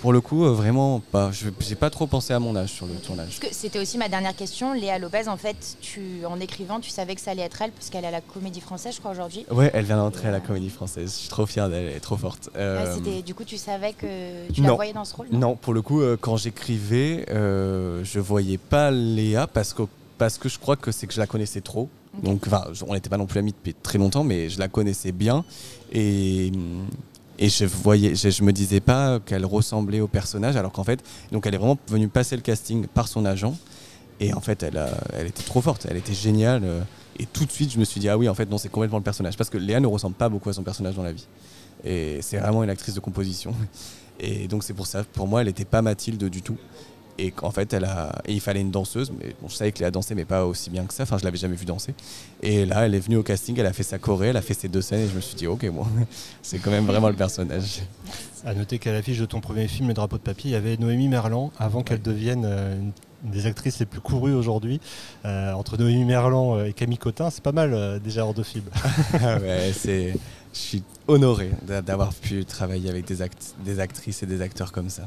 pour le coup, euh, vraiment pas. Je J'ai pas trop pensé à mon âge sur le tournage. C'était aussi ma dernière question. Léa Lopez, en fait, tu, en écrivant, tu savais que ça allait être elle, puisqu'elle est à la Comédie Française, je crois, aujourd'hui. Ouais, elle vient d'entrer à la Comédie Française. Je suis trop fier d'elle, elle est trop forte. Ouais, Euh, du coup, tu savais que tu la voyais dans ce rôle Non, pour le coup, quand j'écrivais, euh, je voyais pas Léa parce que, parce que je crois que c'est que je la connaissais trop. On n'était pas non plus amis depuis très longtemps, mais je la connaissais bien. Et, je voyais, je, me disais pas qu'elle ressemblait au personnage, alors qu'en fait, donc elle est vraiment venue passer le casting par son agent. Et en fait, elle, elle était trop forte, elle était géniale. euh, Et tout de suite, je me suis dit, ah oui, en fait, non, c'est complètement le personnage. Parce que Léa ne ressemble pas beaucoup à son personnage dans la vie. Et c'est vraiment une actrice de composition. Et donc, c'est pour ça, pour moi, elle n'était pas Mathilde du tout. Et qu'en fait, elle a... et il fallait une danseuse. Mais bon, je savais que Léa dansait, mais pas aussi bien que ça. Enfin, je l'avais jamais vue danser. Et là, elle est venue au casting, elle a fait sa choré, elle a fait ses deux scènes. Et je me suis dit, ok, bon, c'est quand même vraiment le personnage. À noter qu'à l'affiche de ton premier film, Le drapeau de papier, il y avait Noémie Merlan, avant qu'elle devienne euh, une des actrices les plus courues aujourd'hui. Euh, entre Noémie Merlan euh, et Camille Cotin, c'est pas mal euh, déjà en deux films. Ah ouais, c'est... Je suis honoré d'a- d'avoir pu travailler avec des, act- des actrices et des acteurs comme ça.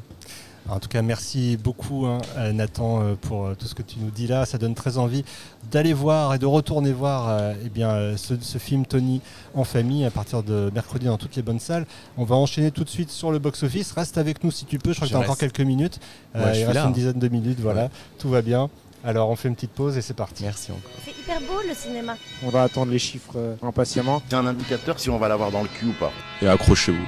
En tout cas, merci beaucoup hein, Nathan euh, pour euh, tout ce que tu nous dis là. Ça donne très envie d'aller voir et de retourner voir euh, eh bien, ce, ce, film Tony en famille à partir de mercredi dans toutes les bonnes salles. On va enchaîner tout de suite sur le box-office. Reste avec nous si tu peux. Je crois que tu as encore quelques minutes. Ouais, il reste là. une dizaine de minutes. Voilà, Ouais. tout va bien. Alors on fait une petite pause et c'est parti. Merci encore. C'est hyper beau le cinéma. On va attendre les chiffres euh, impatiemment. C'est un indicateur si on va l'avoir dans le cul ou pas. Et accrochez-vous.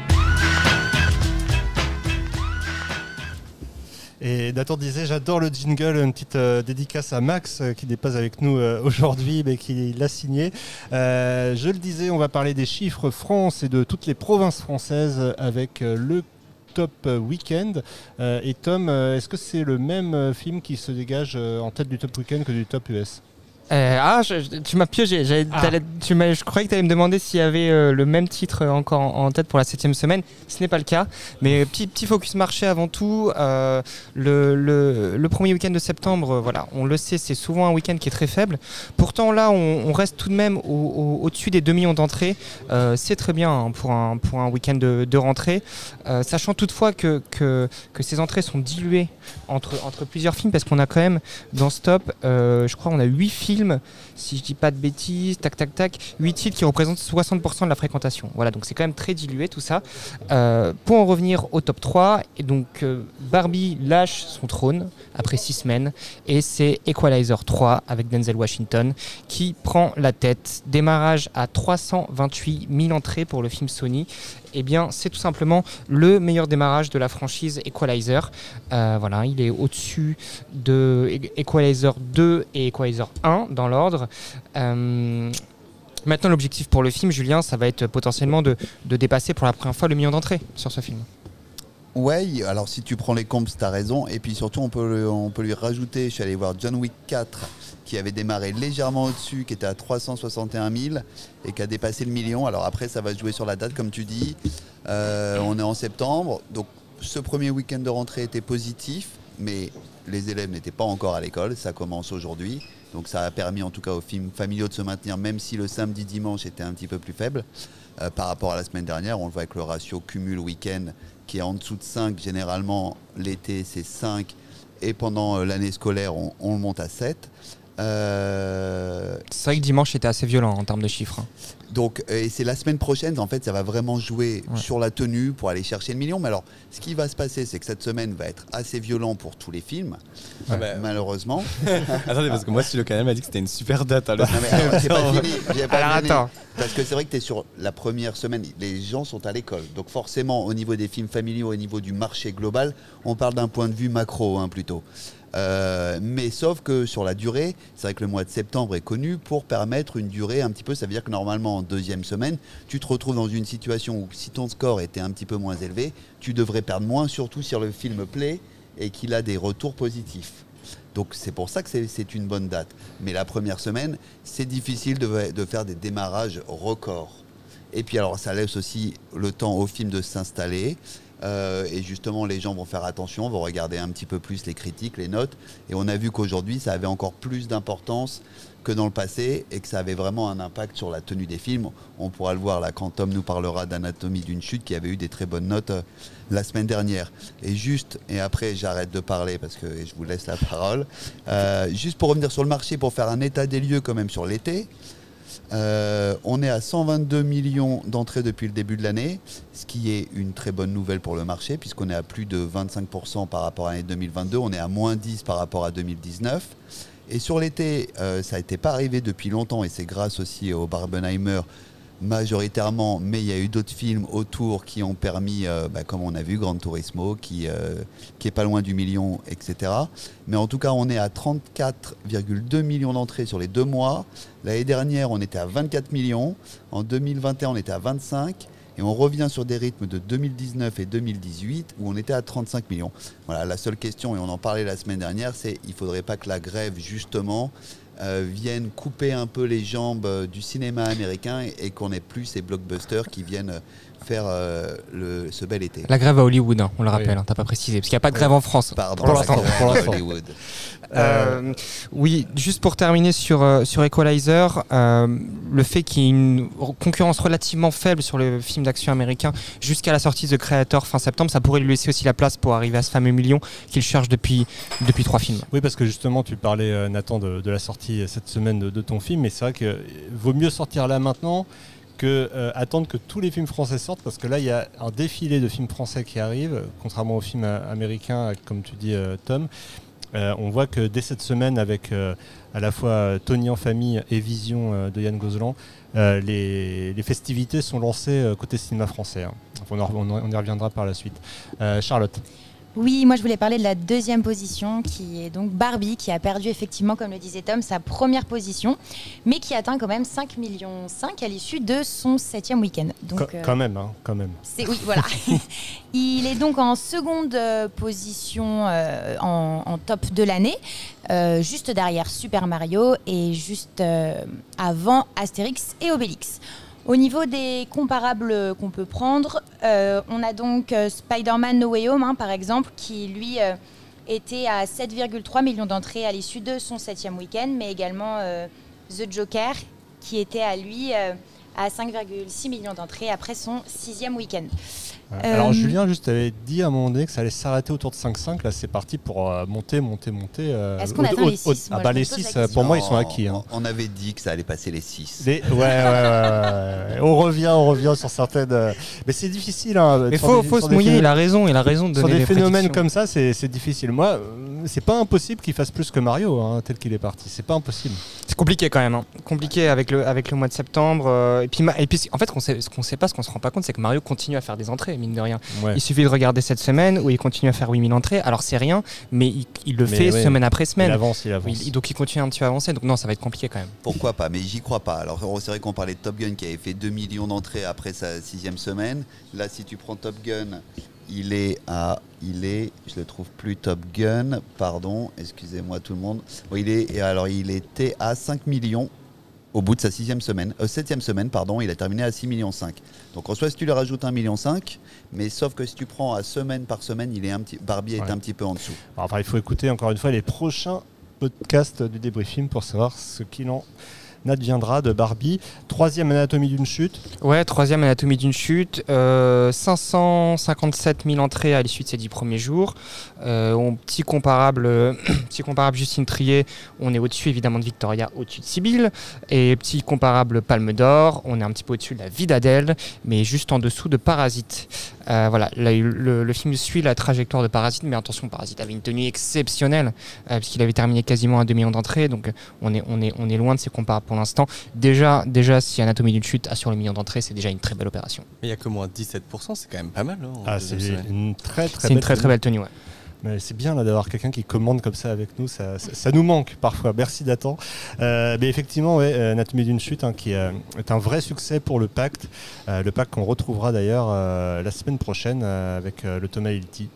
Et Nathan disait, j'adore le jingle, une petite euh, dédicace à Max euh, qui n'est pas avec nous euh, aujourd'hui, mais qui l'a signé. Je le disais, on va parler des chiffres France et de toutes les provinces françaises avec le top week-end. Et Tom, est-ce que c'est le même film qui se dégage en tête du top week-end que du top US Euh, ah, je- tu m'as piégé. Ah. tu je croyais que tu allais me demander s'il y avait euh, le même titre euh, encore en, en tête pour la septième semaine. Ce n'est pas le cas. Mais petit, petit focus marché avant tout. Euh, le, le- le premier week-end de septembre, voilà, on le sait, c'est souvent un week-end qui est très faible. Pourtant, là, on, on reste tout de même au- au- au-dessus des 2 millions d'entrées. C'est très bien hein, pour un, pour un week-end de, de rentrée. Sachant toutefois que, que, que ces entrées sont diluées entre, entre plusieurs films, parce qu'on a quand même dans ce top, je crois, on a 8 films, si je dis pas de bêtises, tac tac tac, 8 titres qui représentent 60% de la fréquentation. Voilà, donc c'est quand même très dilué tout ça. Euh, pour en revenir au top 3, et donc euh, Barbie lâche son trône après 6 semaines, et c'est Equalizer 3 avec Denzel Washington qui prend la tête. Démarrage à 328 000 entrées pour le film Sony. Eh bien, c'est tout simplement le meilleur démarrage de la franchise Equalizer. Euh, voilà, il est au-dessus de E- Equalizer 2 et Equalizer 1 dans l'ordre. Euh, maintenant, l'objectif pour le film, Julien, ça va être potentiellement de, de dépasser pour la première fois le million d'entrées sur ce film. Ouais, alors si tu prends les comps, t'as raison. Et puis surtout, on peut, on peut lui rajouter, je suis allé voir John Wick 4, qui avait démarré légèrement au-dessus, qui était à 361 000 et qui a dépassé le million. Alors après, ça va se jouer sur la date, comme tu dis. Euh, on est en septembre, donc ce premier week-end de rentrée était positif, mais les élèves n'étaient pas encore à l'école. Ça commence aujourd'hui. Donc ça a permis en tout cas aux films familiaux de se maintenir, même si le samedi, dimanche était un petit peu plus faible. Euh, par rapport à la semaine dernière, on le voit avec le ratio cumul week-end qui est en dessous de 5. Généralement, l'été, c'est 5. Et pendant euh, l'année scolaire, on, on le monte à 7. Euh, C'est vrai que dimanche était assez violent en termes de chiffres. hein. donc, euh, et c'est la semaine prochaine, en fait, ça va vraiment jouer sur la tenue pour aller chercher le million. Mais alors, ce qui va se passer, c'est que cette semaine va être assez violent pour tous les films, Ah bah- malheureusement. Attendez, parce que moi, si le canal m'a dit que c'était une super date. Alors, Non, mais alors, c'est pas fini. pas Alors, fini. attends. Parce que c'est vrai que tu es sur la première semaine, les gens sont à l'école. Donc forcément, au niveau des films familiaux, au niveau du marché global, on parle d'un point de vue macro hein, plutôt. Euh, mais sauf que sur la durée, c'est vrai que le mois de septembre est connu pour permettre une durée un petit peu, ça veut dire que normalement en deuxième semaine, tu te retrouves dans une situation où si ton score était un petit peu moins élevé, tu devrais perdre moins, surtout si le film plaît et qu'il a des retours positifs. Donc c'est pour ça que c'est- une bonne date. Mais la première semaine, c'est difficile de faire des démarrages records. Et puis alors ça laisse aussi le temps au film de s'installer. Euh, et justement, les gens vont faire attention, vont regarder un petit peu plus les critiques, les notes. Et on a vu qu'aujourd'hui, ça avait encore plus d'importance que dans le passé et que ça avait vraiment un impact sur la tenue des films. On pourra le voir là quand Tom nous parlera d'Anatomie d'une chute qui avait eu des très bonnes notes euh, la semaine dernière. Et juste, et après j'arrête de parler parce que je vous laisse la parole, Euh, juste pour revenir sur le marché, pour faire un état des lieux quand même sur l'été. Euh, on est à 122 millions d'entrées depuis le début de l'année, ce qui est une très bonne nouvelle pour le marché, puisqu'on est à plus de 25% par rapport à l'année 2022, on est à moins 10 par rapport à 2019. Et sur l'été, euh, ça n'était pas arrivé depuis longtemps, et c'est grâce aussi au Barbenheimer majoritairement, mais il y a eu d'autres films autour qui ont permis, euh, bah, comme on a vu, Gran Turismo, qui, euh, est pas loin du million, etc. Mais en tout cas, on est à 34,2 millions d'entrées sur les deux mois. L'année dernière, on était à 24 millions. En 2021, on était à 25. Et on revient sur des rythmes de 2019 et 2018 où on était à 35 millions. Voilà, la seule question, et on en parlait la semaine dernière, c'est il ne faudrait pas que la grève, justement, euh, viennent couper un peu les jambes euh, du cinéma américain et, et qu'on n'ait plus ces blockbusters qui viennent euh, faire euh, le, ce bel été. La grève à Hollywood, hein, on le Oui. rappelle, hein, t'as pas précisé, parce qu'il n'y a pas de grève en France. Pardon, pour l'instant. grève pour à l'instant. Hollywood. Euh, oui, juste pour terminer sur, euh, sur Equalizer, euh, le fait qu'il y ait une concurrence relativement faible sur le film d'action américain jusqu'à la sortie de Creator fin septembre, ça pourrait lui laisser aussi la place pour arriver à ce fameux million qu'il cherche depuis, depuis trois films. Oui, parce que justement, tu parlais, Nathan, de, de la sortie cette semaine de, de ton film, mais c'est vrai que vaut mieux sortir là maintenant que euh, attendre que tous les films français sortent, parce que là, il y a un défilé de films français qui arrive, contrairement aux films euh, américains, comme tu dis, euh, Tom. On voit que dès cette semaine, avec à la fois Tony en famille et Vision de Yann Gozlan, les, festivités sont lancées côté cinéma français. hein. On, y reviendra par la suite. Charlotte. Oui, moi je voulais parler de la deuxième position qui est donc Barbie qui a perdu effectivement, comme le disait Tom, sa première position, mais qui atteint quand même 5 millions 5 à l'issue de son septième week-end. Donc, Qu- euh, Quand même, hein, quand même. c'est oui, voilà. Il est donc en seconde euh, position euh, en, en top de l'année, euh, juste derrière Super Mario et juste avant Astérix et Obélix. Au niveau des comparables qu'on peut prendre, euh, on a donc euh, Spider-Man No Way Home, hein, par exemple, qui lui euh, était à 7,3 millions d'entrées à l'issue de son septième week-end, mais également The Joker, qui était à lui à 5,6 millions d'entrées après son sixième week-end. Alors Euh, Julien juste avait dit à un moment donné que ça allait s'arrêter autour de 5-5. Là c'est parti pour euh, monter, monter, monter. euh, Est-ce qu'on atteint les au- six Ah Moi, bah les pose la 6 question. pour moi ils sont acquis. hein. On, avait dit que ça allait passer les 6. Les- ouais, ouais, ouais. On revient, on revient sur certaines. Mais c'est difficile. Hein, Mais faut, des- faut se mouiller, phénomènes- il a raison, il a raison de Sur des phénomènes comme ça, c'est c'est difficile. Moi, c'est pas impossible qu'il fasse plus que Mario, hein, tel qu'il est parti. C'est pas impossible. C'est compliqué quand même, hein. compliqué avec le, avec le mois de septembre. Et puis, ma- et puis en fait, ce qu'on sait, ce qu'on sait pas, ce qu'on se rend pas compte, c'est que Mario continue à faire des entrées, mine de rien. Ouais. Il suffit de regarder cette semaine où il continue à faire 8000 entrées. Alors c'est rien, mais il, il le Mais fait ouais, semaine après semaine. Il avance, il avance. Il- donc il continue un petit peu à avancer. Donc non, ça va être compliqué quand même. Pourquoi pas, mais j'y crois pas. Alors c'est vrai qu'on parlait de Top Gun qui avait fait 2 millions d'entrées après sa sixième semaine. Là, si tu prends Top Gun, il est à, il est, je le trouve plus Top Gun, pardon, excusez-moi tout le monde. Bon, il est, alors il était à 5 millions au bout de sa sixième semaine, euh, septième semaine, pardon, il a terminé à 6 millions 5. Donc en soi, si tu lui rajoutes 1 million 5, mais sauf que si tu prends à semaine par semaine, il est un petit, Barbie est un petit peu en dessous. Enfin, il faut écouter encore une fois les prochains podcasts du débriefing pour savoir ce qu'il en adviendra de Barbie. Troisième anatomie d'une chute. Ouais, troisième anatomie d'une chute. euh, 557 000 entrées à l'issue de ces dix premiers jours. Euh, petit comparable, euh, Justine Trier, on est au-dessus évidemment de Victoria, au-dessus de Sibylle. Et petit comparable Palme d'Or, on est un petit peu au-dessus de la vie mais juste en dessous de Parasite. Euh, voilà, là, le, le film suit la trajectoire de Parasite, mais attention, Parasite avait une tenue exceptionnelle, euh, puisqu'il avait terminé quasiment à 2 millions d'entrées, donc on est, on, est, on est loin de ces comparables pour l'instant. Déjà, déjà, si Anatomie d'une chute assure le million d'entrées, c'est déjà une très belle opération. Mais il y a que moins 17%, c'est quand même pas mal. hein, Ah, c'est une très très C'est une belle très très belle tenue, ouais. C'est bien là d'avoir quelqu'un qui commande comme ça avec nous, ça, nous manque parfois. Merci Nathan. Euh, effectivement, ouais, euh, Anatomie d'une chute, hein, qui euh, est un vrai succès pour le pacte. Euh, le pacte qu'on retrouvera d'ailleurs euh, la semaine prochaine euh, avec euh, le Thomas Hilty,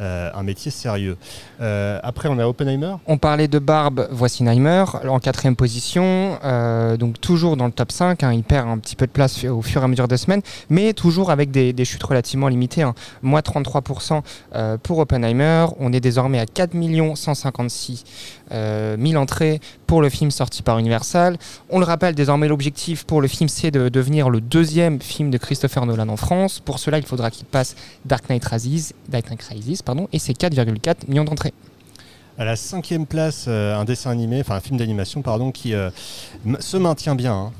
euh, un métier sérieux. Euh, après, on a Oppenheimer. On parlait de Barbe, voici Neimer, en quatrième position, euh, donc toujours dans le top 5, hein, il perd un petit peu de place au fur et à mesure des semaines, mais toujours avec des, chutes relativement limitées. Hein. Moins 33% euh, pour Oppenheimer, on est désormais à 4 156 euh, 000 entrées pour le film sorti par Universal. On le rappelle, désormais l'objectif pour le film, c'est de devenir le deuxième film de Christopher Nolan en France. Pour cela, il faudra qu'il passe Dark Knight Rises, Dark Knight Rises pardon, et c'est 4,4 millions d'entrées. À la cinquième place, euh, un dessin animé, enfin un film d'animation, pardon, qui euh, se maintient bien. hein.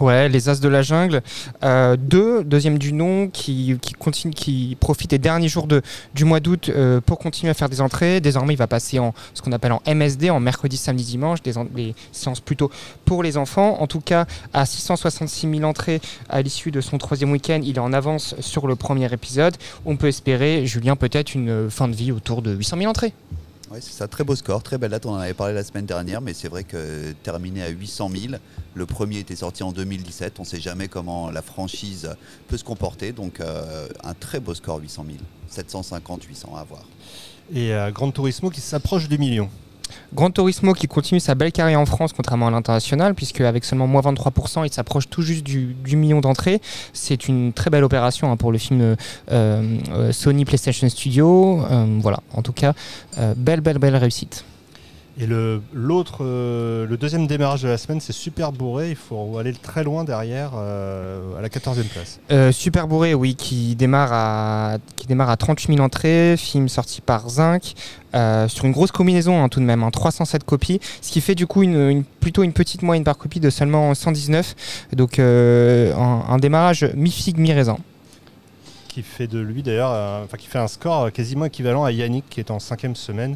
Ouais, les As de la Jungle. Euh, deux, deuxième du nom, qui, qui, continue, qui profite des derniers jours de, du mois d'août euh, pour continuer à faire des entrées. Désormais, il va passer en ce qu'on appelle en MSD, en mercredi, samedi, dimanche, des, des séances plutôt pour les enfants. En tout cas, à 666 000 entrées à l'issue de son troisième week-end, il est en avance sur le premier épisode. On peut espérer, Julien, peut-être une fin de vie autour de 800 000 entrées. Oui, c'est ça, très beau score, très belle date, on en avait parlé la semaine dernière, mais c'est vrai que terminé à 800 000, le premier était sorti en 2017, on ne sait jamais comment la franchise peut se comporter, donc euh, un très beau score 800 000, 750, 800 à voir. Et euh, Gran Turismo qui s'approche du million. Gran Turismo qui continue sa belle carrière en France, contrairement à l'international, puisque avec seulement moins 23%, il s'approche tout juste du, million d'entrées. C'est une très belle opération hein, pour le film euh, euh, Sony PlayStation Studio. Euh, voilà, en tout cas, belle, belle, belle réussite. Et le, l'autre, euh, le deuxième démarrage de la semaine, c'est Super Bourré. Il faut aller très loin derrière, euh, à la 14e place. Euh, Super Bourré, oui, qui démarre à, qui démarre à 38 000 entrées, film sorti par Zinc, euh, sur une grosse combinaison hein, tout de même, hein, 307 copies, ce qui fait du coup une, une- plutôt une petite moyenne par copie de seulement 119, donc un, un démarrage mi-figue, mi-raisin. Qui fait de lui d'ailleurs, euh, enfin qui fait un score quasiment équivalent à Yannick qui est en cinquième semaine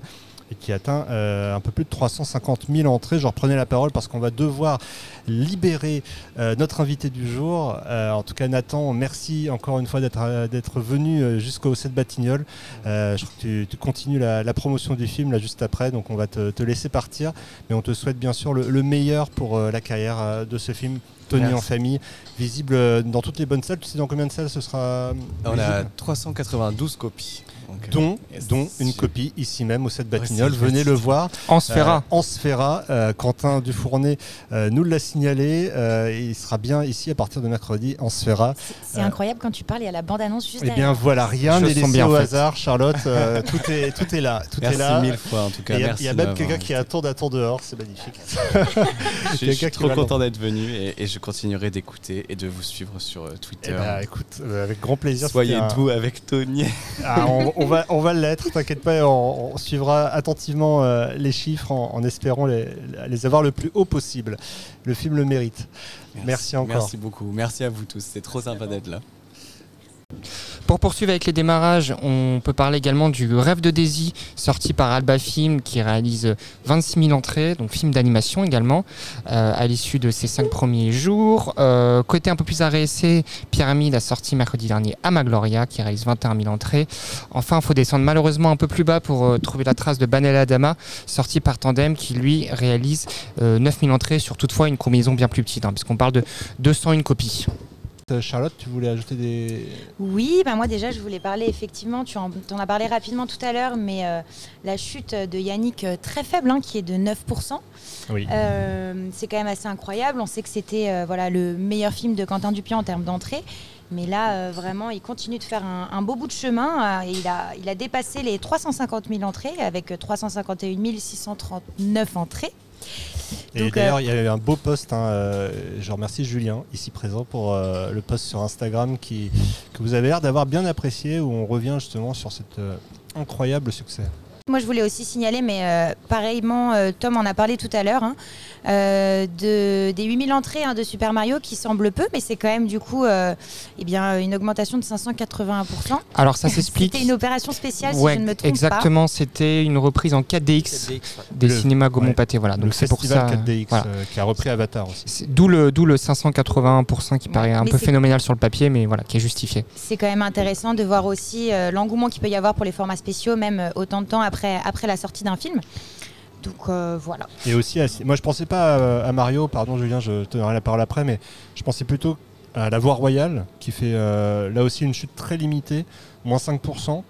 et qui atteint euh, un peu plus de 350 000 entrées. Je reprenais la parole parce qu'on va devoir libérer euh, notre invité du jour. Euh, en tout cas, Nathan, merci encore une fois d'être venu jusqu'au 7 Batignolles. Je crois que tu, tu continues la, la promotion du film là juste après, donc on va te, te laisser partir. Mais on te souhaite bien sûr le, le meilleur pour la carrière de ce film. Tony Merci. en famille, visible dans toutes les bonnes salles. Tu sais dans combien de salles ce sera On a visible? 392 copies. Donc, dont, une copie ici même au 7 Batignolles. Venez le voir. En Sphera. Euh. Euh, Quentin Dufournet euh, nous l'a signalé. euh, il sera bien ici à partir de mercredi en Sphera. C'est Euh, incroyable quand tu parles, il y a la bande-annonce juste Eh derrière. bien voilà, rien n'est laissé bien au hasard, Charlotte. euh, tout, est, tout est là. Tout Merci est là. mille fois en tout cas. Il y a- merci il y a de même quelqu'un qui attend d'attendre dehors, c'est magnifique. Je suis, trop content d'être venu et, et je continuerai d'écouter et de vous suivre sur Eh Twitter. ben, écoute, euh, avec grand plaisir. Soyez doux avec Tony. Ah, on, on va, on va l'être, t'inquiète pas, on, on suivra attentivement euh, les chiffres en, en espérant les, les avoir le plus haut possible. Le film le mérite. Merci, encore. Merci beaucoup. Merci à vous tous. C'est trop sympa d'être là. Pour poursuivre avec les démarrages, on peut parler également du Rêve de Daisy, sorti par Alba Film, qui réalise 26 000 entrées, donc film d'animation également, euh, à l'issue de ses cinq premiers jours. Euh, côté un peu plus arrêté, Pyramide a sorti mercredi dernier à Gloria, qui réalise 21 000 entrées. Enfin, il faut descendre malheureusement un peu plus bas pour euh, trouver la trace de Banella Dama, sorti par Tandem, qui lui réalise euh, 9 000 entrées sur toutefois une combinaison bien plus petite, hein, puisqu'on parle de 201 copies. Euh, Charlotte, tu voulais ajouter des. Oui, bah moi déjà je voulais parler effectivement, tu en, en as parlé rapidement tout à l'heure, mais euh, la chute de Yannick euh, très faible, hein, qui est de 9%. Oui. Euh, c'est quand même assez incroyable. On sait que c'était euh, voilà, le meilleur film de Quentin Dupieux en termes d'entrée. Mais là, euh, vraiment, il continue de faire un, un beau bout de chemin. euh, et il, a, il a dépassé les 350 000 entrées avec 351 639 entrées. Et d'ailleurs, euh, il y a eu un beau post. hein, euh, je remercie Julien, ici présent, pour euh, le post sur Instagram qui, que vous avez l'air d'avoir bien apprécié, où on revient justement sur cet incroyable succès. Moi, je voulais aussi signaler, mais euh, pareillement, euh, Tom en a parlé tout à l'heure, hein, euh, de, des 8000 entrées hein, de Super Mario qui semblent peu, mais c'est quand même du coup euh, eh bien, une augmentation de 581%. Alors ça s'explique. C'était une opération spéciale, Ouais, si je ne me trompe exactement, c'était une reprise en 4DX, des Le- cinémas Gaumont ouais. Pâté. Voilà, donc c'est pour ça. 4DX voilà. euh, qui a repris Avatar aussi. D'où le, d'où le 581% qui paraît un peu phénoménal sur le papier, mais voilà, qui est justifié. pas. C'est quand même intéressant de voir aussi euh, l'engouement qu'il peut y avoir pour les formats spéciaux, même autant de temps après, après la sortie d'un film. Donc euh, voilà. Et aussi, moi je pensais pas à, à Mario, pardon Julien, je te donnerai la parole après, mais je pensais plutôt à La Voie Royale, qui fait euh, là aussi une chute très limitée, moins 5%,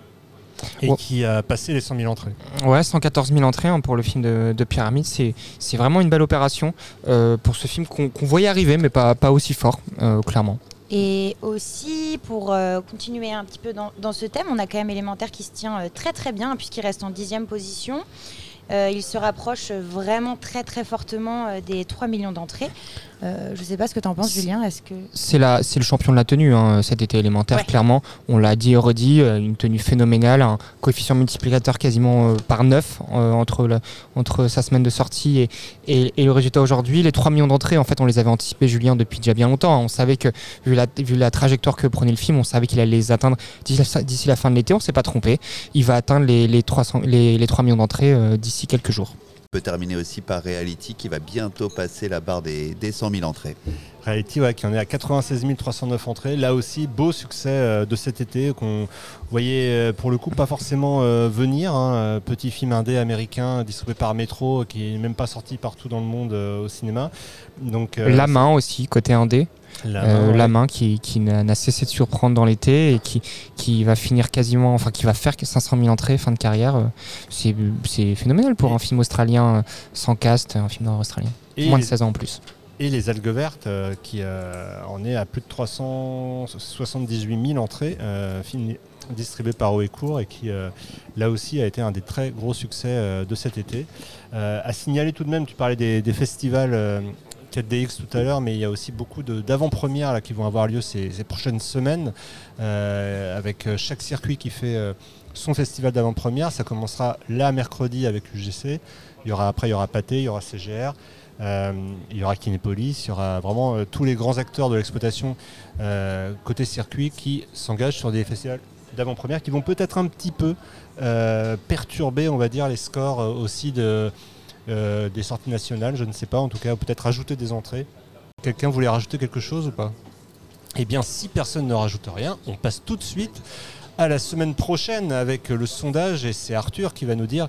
et Ouais. qui a passé les 100 000 entrées. Ouais, 114 000 entrées hein, pour le film de, de Pyramide, c'est, c'est vraiment une belle opération euh, pour ce film qu'on, qu'on voyait arriver, mais pas, pas aussi fort, euh, clairement. Et aussi, pour euh, continuer un petit peu dans, ce thème, on a quand même élémentaire qui se tient euh, très très bien, puisqu'il reste en dixième position. Euh, il se rapproche vraiment très très fortement des 3 millions d'entrées. Euh, je ne sais pas ce que tu en penses, Julien. Est-ce que C'est, le champion de la tenue hein, cet été élémentaire, Ouais. clairement. On l'a dit et redit, euh, une tenue phénoménale, un coefficient multiplicateur quasiment euh, par 9 entre, sa semaine de sortie et, et, et le résultat aujourd'hui. Les 3 millions d'entrées, en fait, on les avait anticipés, Julien, depuis déjà bien longtemps. hein. On savait que, vu la, vu la trajectoire que prenait le film, on savait qu'il allait les atteindre d'ici la, fin de l'été. On ne s'est pas trompé. Il va atteindre les, les, 300, les, les 3 millions d'entrées d'ici quelques jours. On peut terminer aussi par Reality qui va bientôt passer la barre des, des 100 000 entrées. Reality, ouais, qui en est à 96 309 entrées. Là aussi, beau succès euh, de cet été qu'on voyait euh, pour le coup pas forcément euh, venir. hein. Petit film indé américain distribué par Metro, qui n'est même pas sorti partout dans le monde au cinéma. Donc, euh, La main aussi, côté indé. La Euh, Main, ouais. La main qui, qui n'a cessé de surprendre dans l'été et qui, qui va finir quasiment, enfin qui va faire que 500 000 entrées fin de carrière. Euh, C'est phénoménal pour un film australien euh, sans cast, un film d'horreur australien. Et Moins de les- 16 ans en plus. Et les algues vertes, euh, qui euh, en est à plus de 378 000 entrées, euh, film distribué par Oecourt et qui là aussi a été un des très gros succès de cet été. À signaler tout de même, tu parlais des, des festivals 4DX tout à l'heure, mais il y a aussi beaucoup d'avant-premières qui vont avoir lieu ces, prochaines semaines, euh, avec euh, chaque circuit qui fait euh, son festival d'avant-première. Ça commencera là mercredi avec l'UGC. Il y aura, après, il y aura Pathé, il y aura CGR. Il y aura Kinépolis, il y aura vraiment tous les grands acteurs de l'exploitation côté circuit qui s'engagent sur des festivals d'avant-première qui vont peut-être un petit peu perturber, on va dire, les scores aussi de, euh, des sorties nationales, je ne sais pas, en tout cas, peut-être rajouter des entrées. Quelqu'un voulait rajouter quelque chose ou pas? Eh bien, si personne ne rajoute rien, on passe tout de suite à la semaine prochaine avec le sondage et c'est Arthur qui va nous dire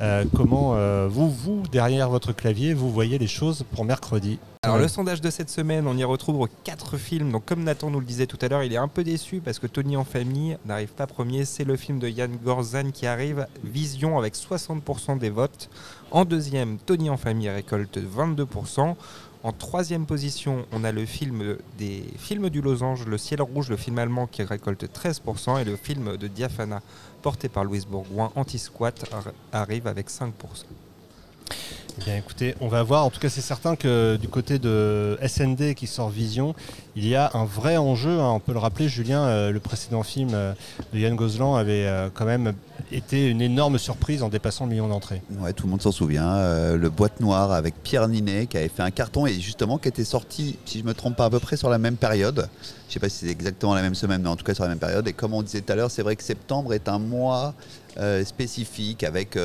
euh, comment euh, vous, vous, derrière votre clavier, vous voyez les choses pour mercredi. Alors le sondage de cette semaine, on y retrouve quatre films. Donc comme Nathan nous le disait tout à l'heure, il est un peu déçu parce que Tony en famille n'arrive pas premier. C'est le film de Yann Gorzan qui arrive, Vision avec 60% des votes. En deuxième, Tony en famille récolte 22%. En troisième position, on a le film des films du losange, Le ciel rouge, le film allemand qui récolte 13%, et le film de Diafana porté par Louise Bourgoin, Anti-Squat, ar- arrive avec 5%. Eh bien écoutez, on va voir. En tout cas, c'est certain que du côté de SND qui sort Vision, il y a un vrai enjeu. hein. On peut le rappeler, Julien, euh, le précédent film euh, de Yann Gozlan avait euh, quand même été une énorme surprise en dépassant le million d'entrées. Ouais, tout le monde s'en souvient. le Boîte Noire avec Pierre Ninet qui avait fait un carton et justement qui était sorti, si je me trompe pas, à peu près sur la même période. Je sais pas si c'est exactement la même semaine, mais en tout cas sur la même période. Et comme on disait tout à l'heure, c'est vrai que septembre est un mois spécifique avec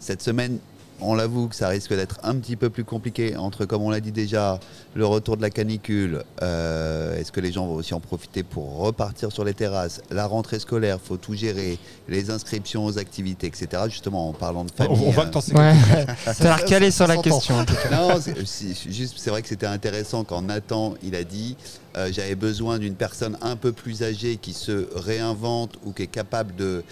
cette semaine. On l'avoue que ça risque d'être un petit peu plus compliqué entre, comme on l'a dit déjà, le retour de la canicule. euh, Est-ce que les gens vont aussi en profiter pour repartir sur les terrasses La rentrée scolaire, faut tout gérer, les inscriptions aux activités, etc. Justement, en parlant de famille. on voit euh, que Ouais, quelque chose. t'as l'air calé sur la Ça question. en tout cas. non, c'est vrai que c'était intéressant quand Nathan, il a dit, euh, j'avais besoin d'une personne un peu plus âgée qui se réinvente ou qui est capable de,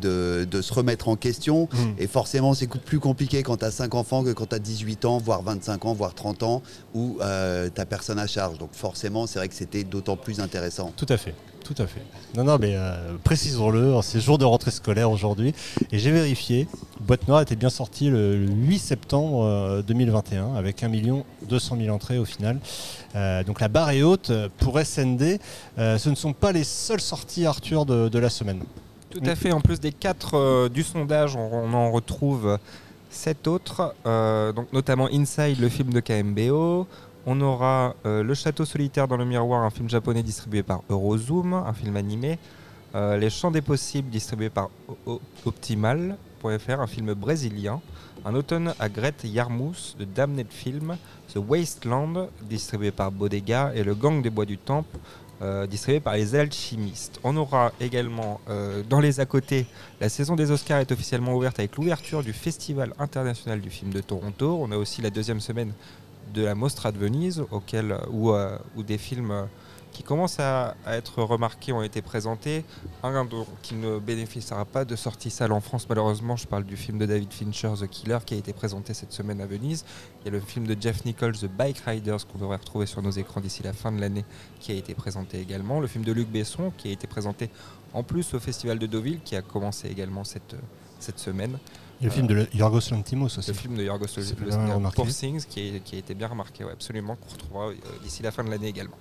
de, de se remettre en question. Mm. Et forcément, c'est plus compliqué quand tu as 5 enfants que quand tu as 18 ans, voire 25 ans, voire 30 ans, où euh, tu personne à charge. Donc forcément, c'est vrai que c'était d'autant plus intéressant. Tout à fait. Tout à fait. Non, non, mais euh, précisons-le, c'est jour de rentrée scolaire aujourd'hui. Et j'ai vérifié, Boîte Noire était bien sorti le, le 8 septembre euh, 2021 avec 1 200 000 entrées au final. Euh, donc la barre est haute pour SND. Euh, ce ne sont pas les seules sorties, Arthur, de, de la semaine. Tout à fait. En plus des quatre euh, du sondage, on, en retrouve sept autres, euh, notamment Inside, le film de KMBO. On aura euh, Le Château solitaire dans le miroir, un film japonais distribué par Eurozoom, un film animé. Les Champs des possibles, distribué par Optimal.fr, un film brésilien. Un automne à Grete Yarmouth de Damned Film. The Wasteland, distribué par Bodega. Et Le Gang des Bois du Temple, euh, distribué par les alchimistes. On aura également euh, dans les à côté, la saison des Oscars est officiellement ouverte avec l'ouverture du Festival international du film de Toronto. On a aussi la deuxième semaine de la Mostra de Venise, auquel, où, euh, où des films qui commencent à, à être remarqués ont été présentés. Un dont- qui ne bénéficiera pas de sortie salle en France, malheureusement, je parle du film de David Fincher, The Killer, qui a été présenté cette semaine à Venise. Il y a le film de Jeff Nichols, The Bike Riders, qu'on devrait retrouver sur nos écrans d'ici la fin de l'année, qui a été présenté également. Le film de Luc Besson, qui a été présenté en plus au Festival de Deauville, qui a commencé également cette, cette semaine. Et le film de Yorgos Lanthimos aussi. Le film de Yorgos Lanthimos. Poor Things, qui, est- qui a été bien remarqué, ouais, absolument, qu'on retrouvera euh, d'ici la fin de l'année également.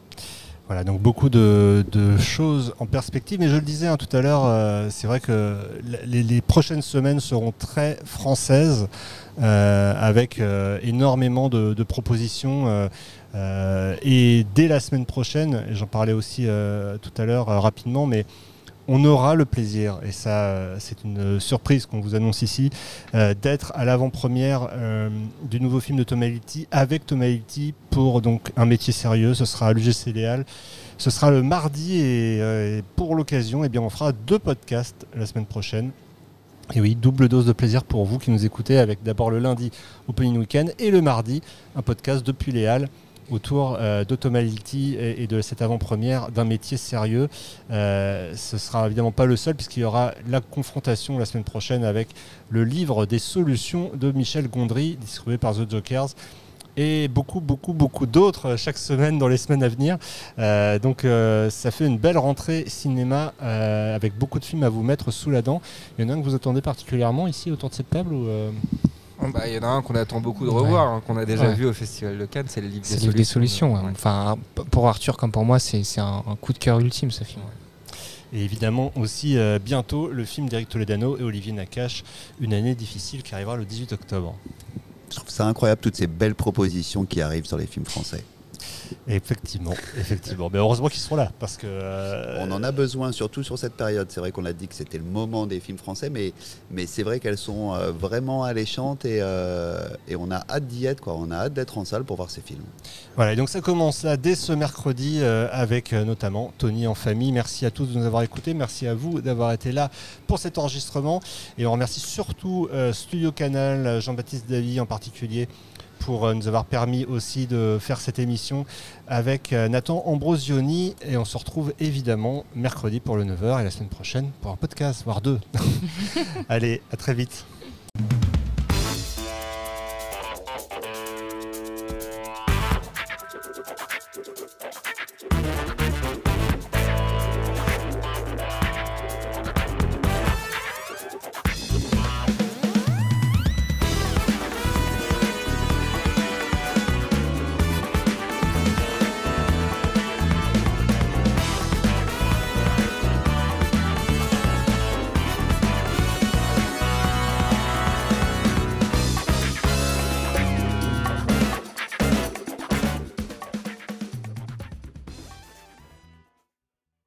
Voilà, donc beaucoup de, de choses en perspective. Mais je le disais hein, tout à l'heure, euh, c'est vrai que les, les prochaines semaines seront très françaises, euh, avec euh, énormément de, de propositions. euh, euh, et dès la semaine prochaine, j'en parlais aussi euh, tout à l'heure rapidement, mais on aura le plaisir, et ça c'est une surprise qu'on vous annonce ici, euh, d'être à l'avant-première euh, du nouveau film de Hality avec Hality pour donc un métier sérieux. Ce sera à l'UGC Léal. Ce sera le mardi et, euh, et pour l'occasion, eh bien, on fera deux podcasts la semaine prochaine. Et oui, double dose de plaisir pour vous qui nous écoutez avec d'abord le lundi Opening Weekend et le mardi un podcast depuis les Halles autour euh, d'Automality et, de cette avant-première d'un métier sérieux. Euh, ce sera évidemment pas le seul puisqu'il y aura la confrontation la semaine prochaine avec le livre des solutions de Michel Gondry distribué par The Jokers et beaucoup, beaucoup, beaucoup d'autres chaque semaine dans les semaines à venir. Euh, donc ça fait une belle rentrée cinéma avec beaucoup de films à vous mettre sous la dent. Il y en a un que vous attendez particulièrement ici autour de cette table ou, euh, Bah, Il y en a un qu'on attend beaucoup de revoir, hein, qu'on a déjà Ouais. vu au Festival de Cannes, c'est le livre C'est des livre des solutions. ouais. Enfin, pour Arthur comme pour moi, c'est c'est un, un coup de cœur ultime ce film. Et évidemment aussi euh, bientôt le film d'Eric Toledano et Olivier Nakache, Une année difficile qui arrivera le 18 octobre. Je trouve ça incroyable, toutes ces belles propositions qui arrivent sur les films français. Effectivement, effectivement. Mais heureusement qu'ils sont là parce que. euh, On en a besoin, surtout sur cette période. C'est vrai qu'on a dit que c'était le moment des films français, mais, mais c'est vrai qu'elles sont euh, vraiment alléchantes et, euh, et on a hâte d'y être. Quoi. On a hâte d'être en salle pour voir ces films. Voilà, et donc ça commence là dès ce mercredi avec notamment Tony en famille. Merci à tous de nous avoir écoutés. Merci à vous d'avoir été là pour cet enregistrement. Et on remercie surtout Studio Canal, Jean-Baptiste Davy en particulier pour euh, nous avoir permis aussi de faire cette émission avec euh, Nathan Ambrosioni. Et on se retrouve évidemment mercredi pour le 9h et la semaine prochaine pour un podcast, voire deux. Allez, à très vite.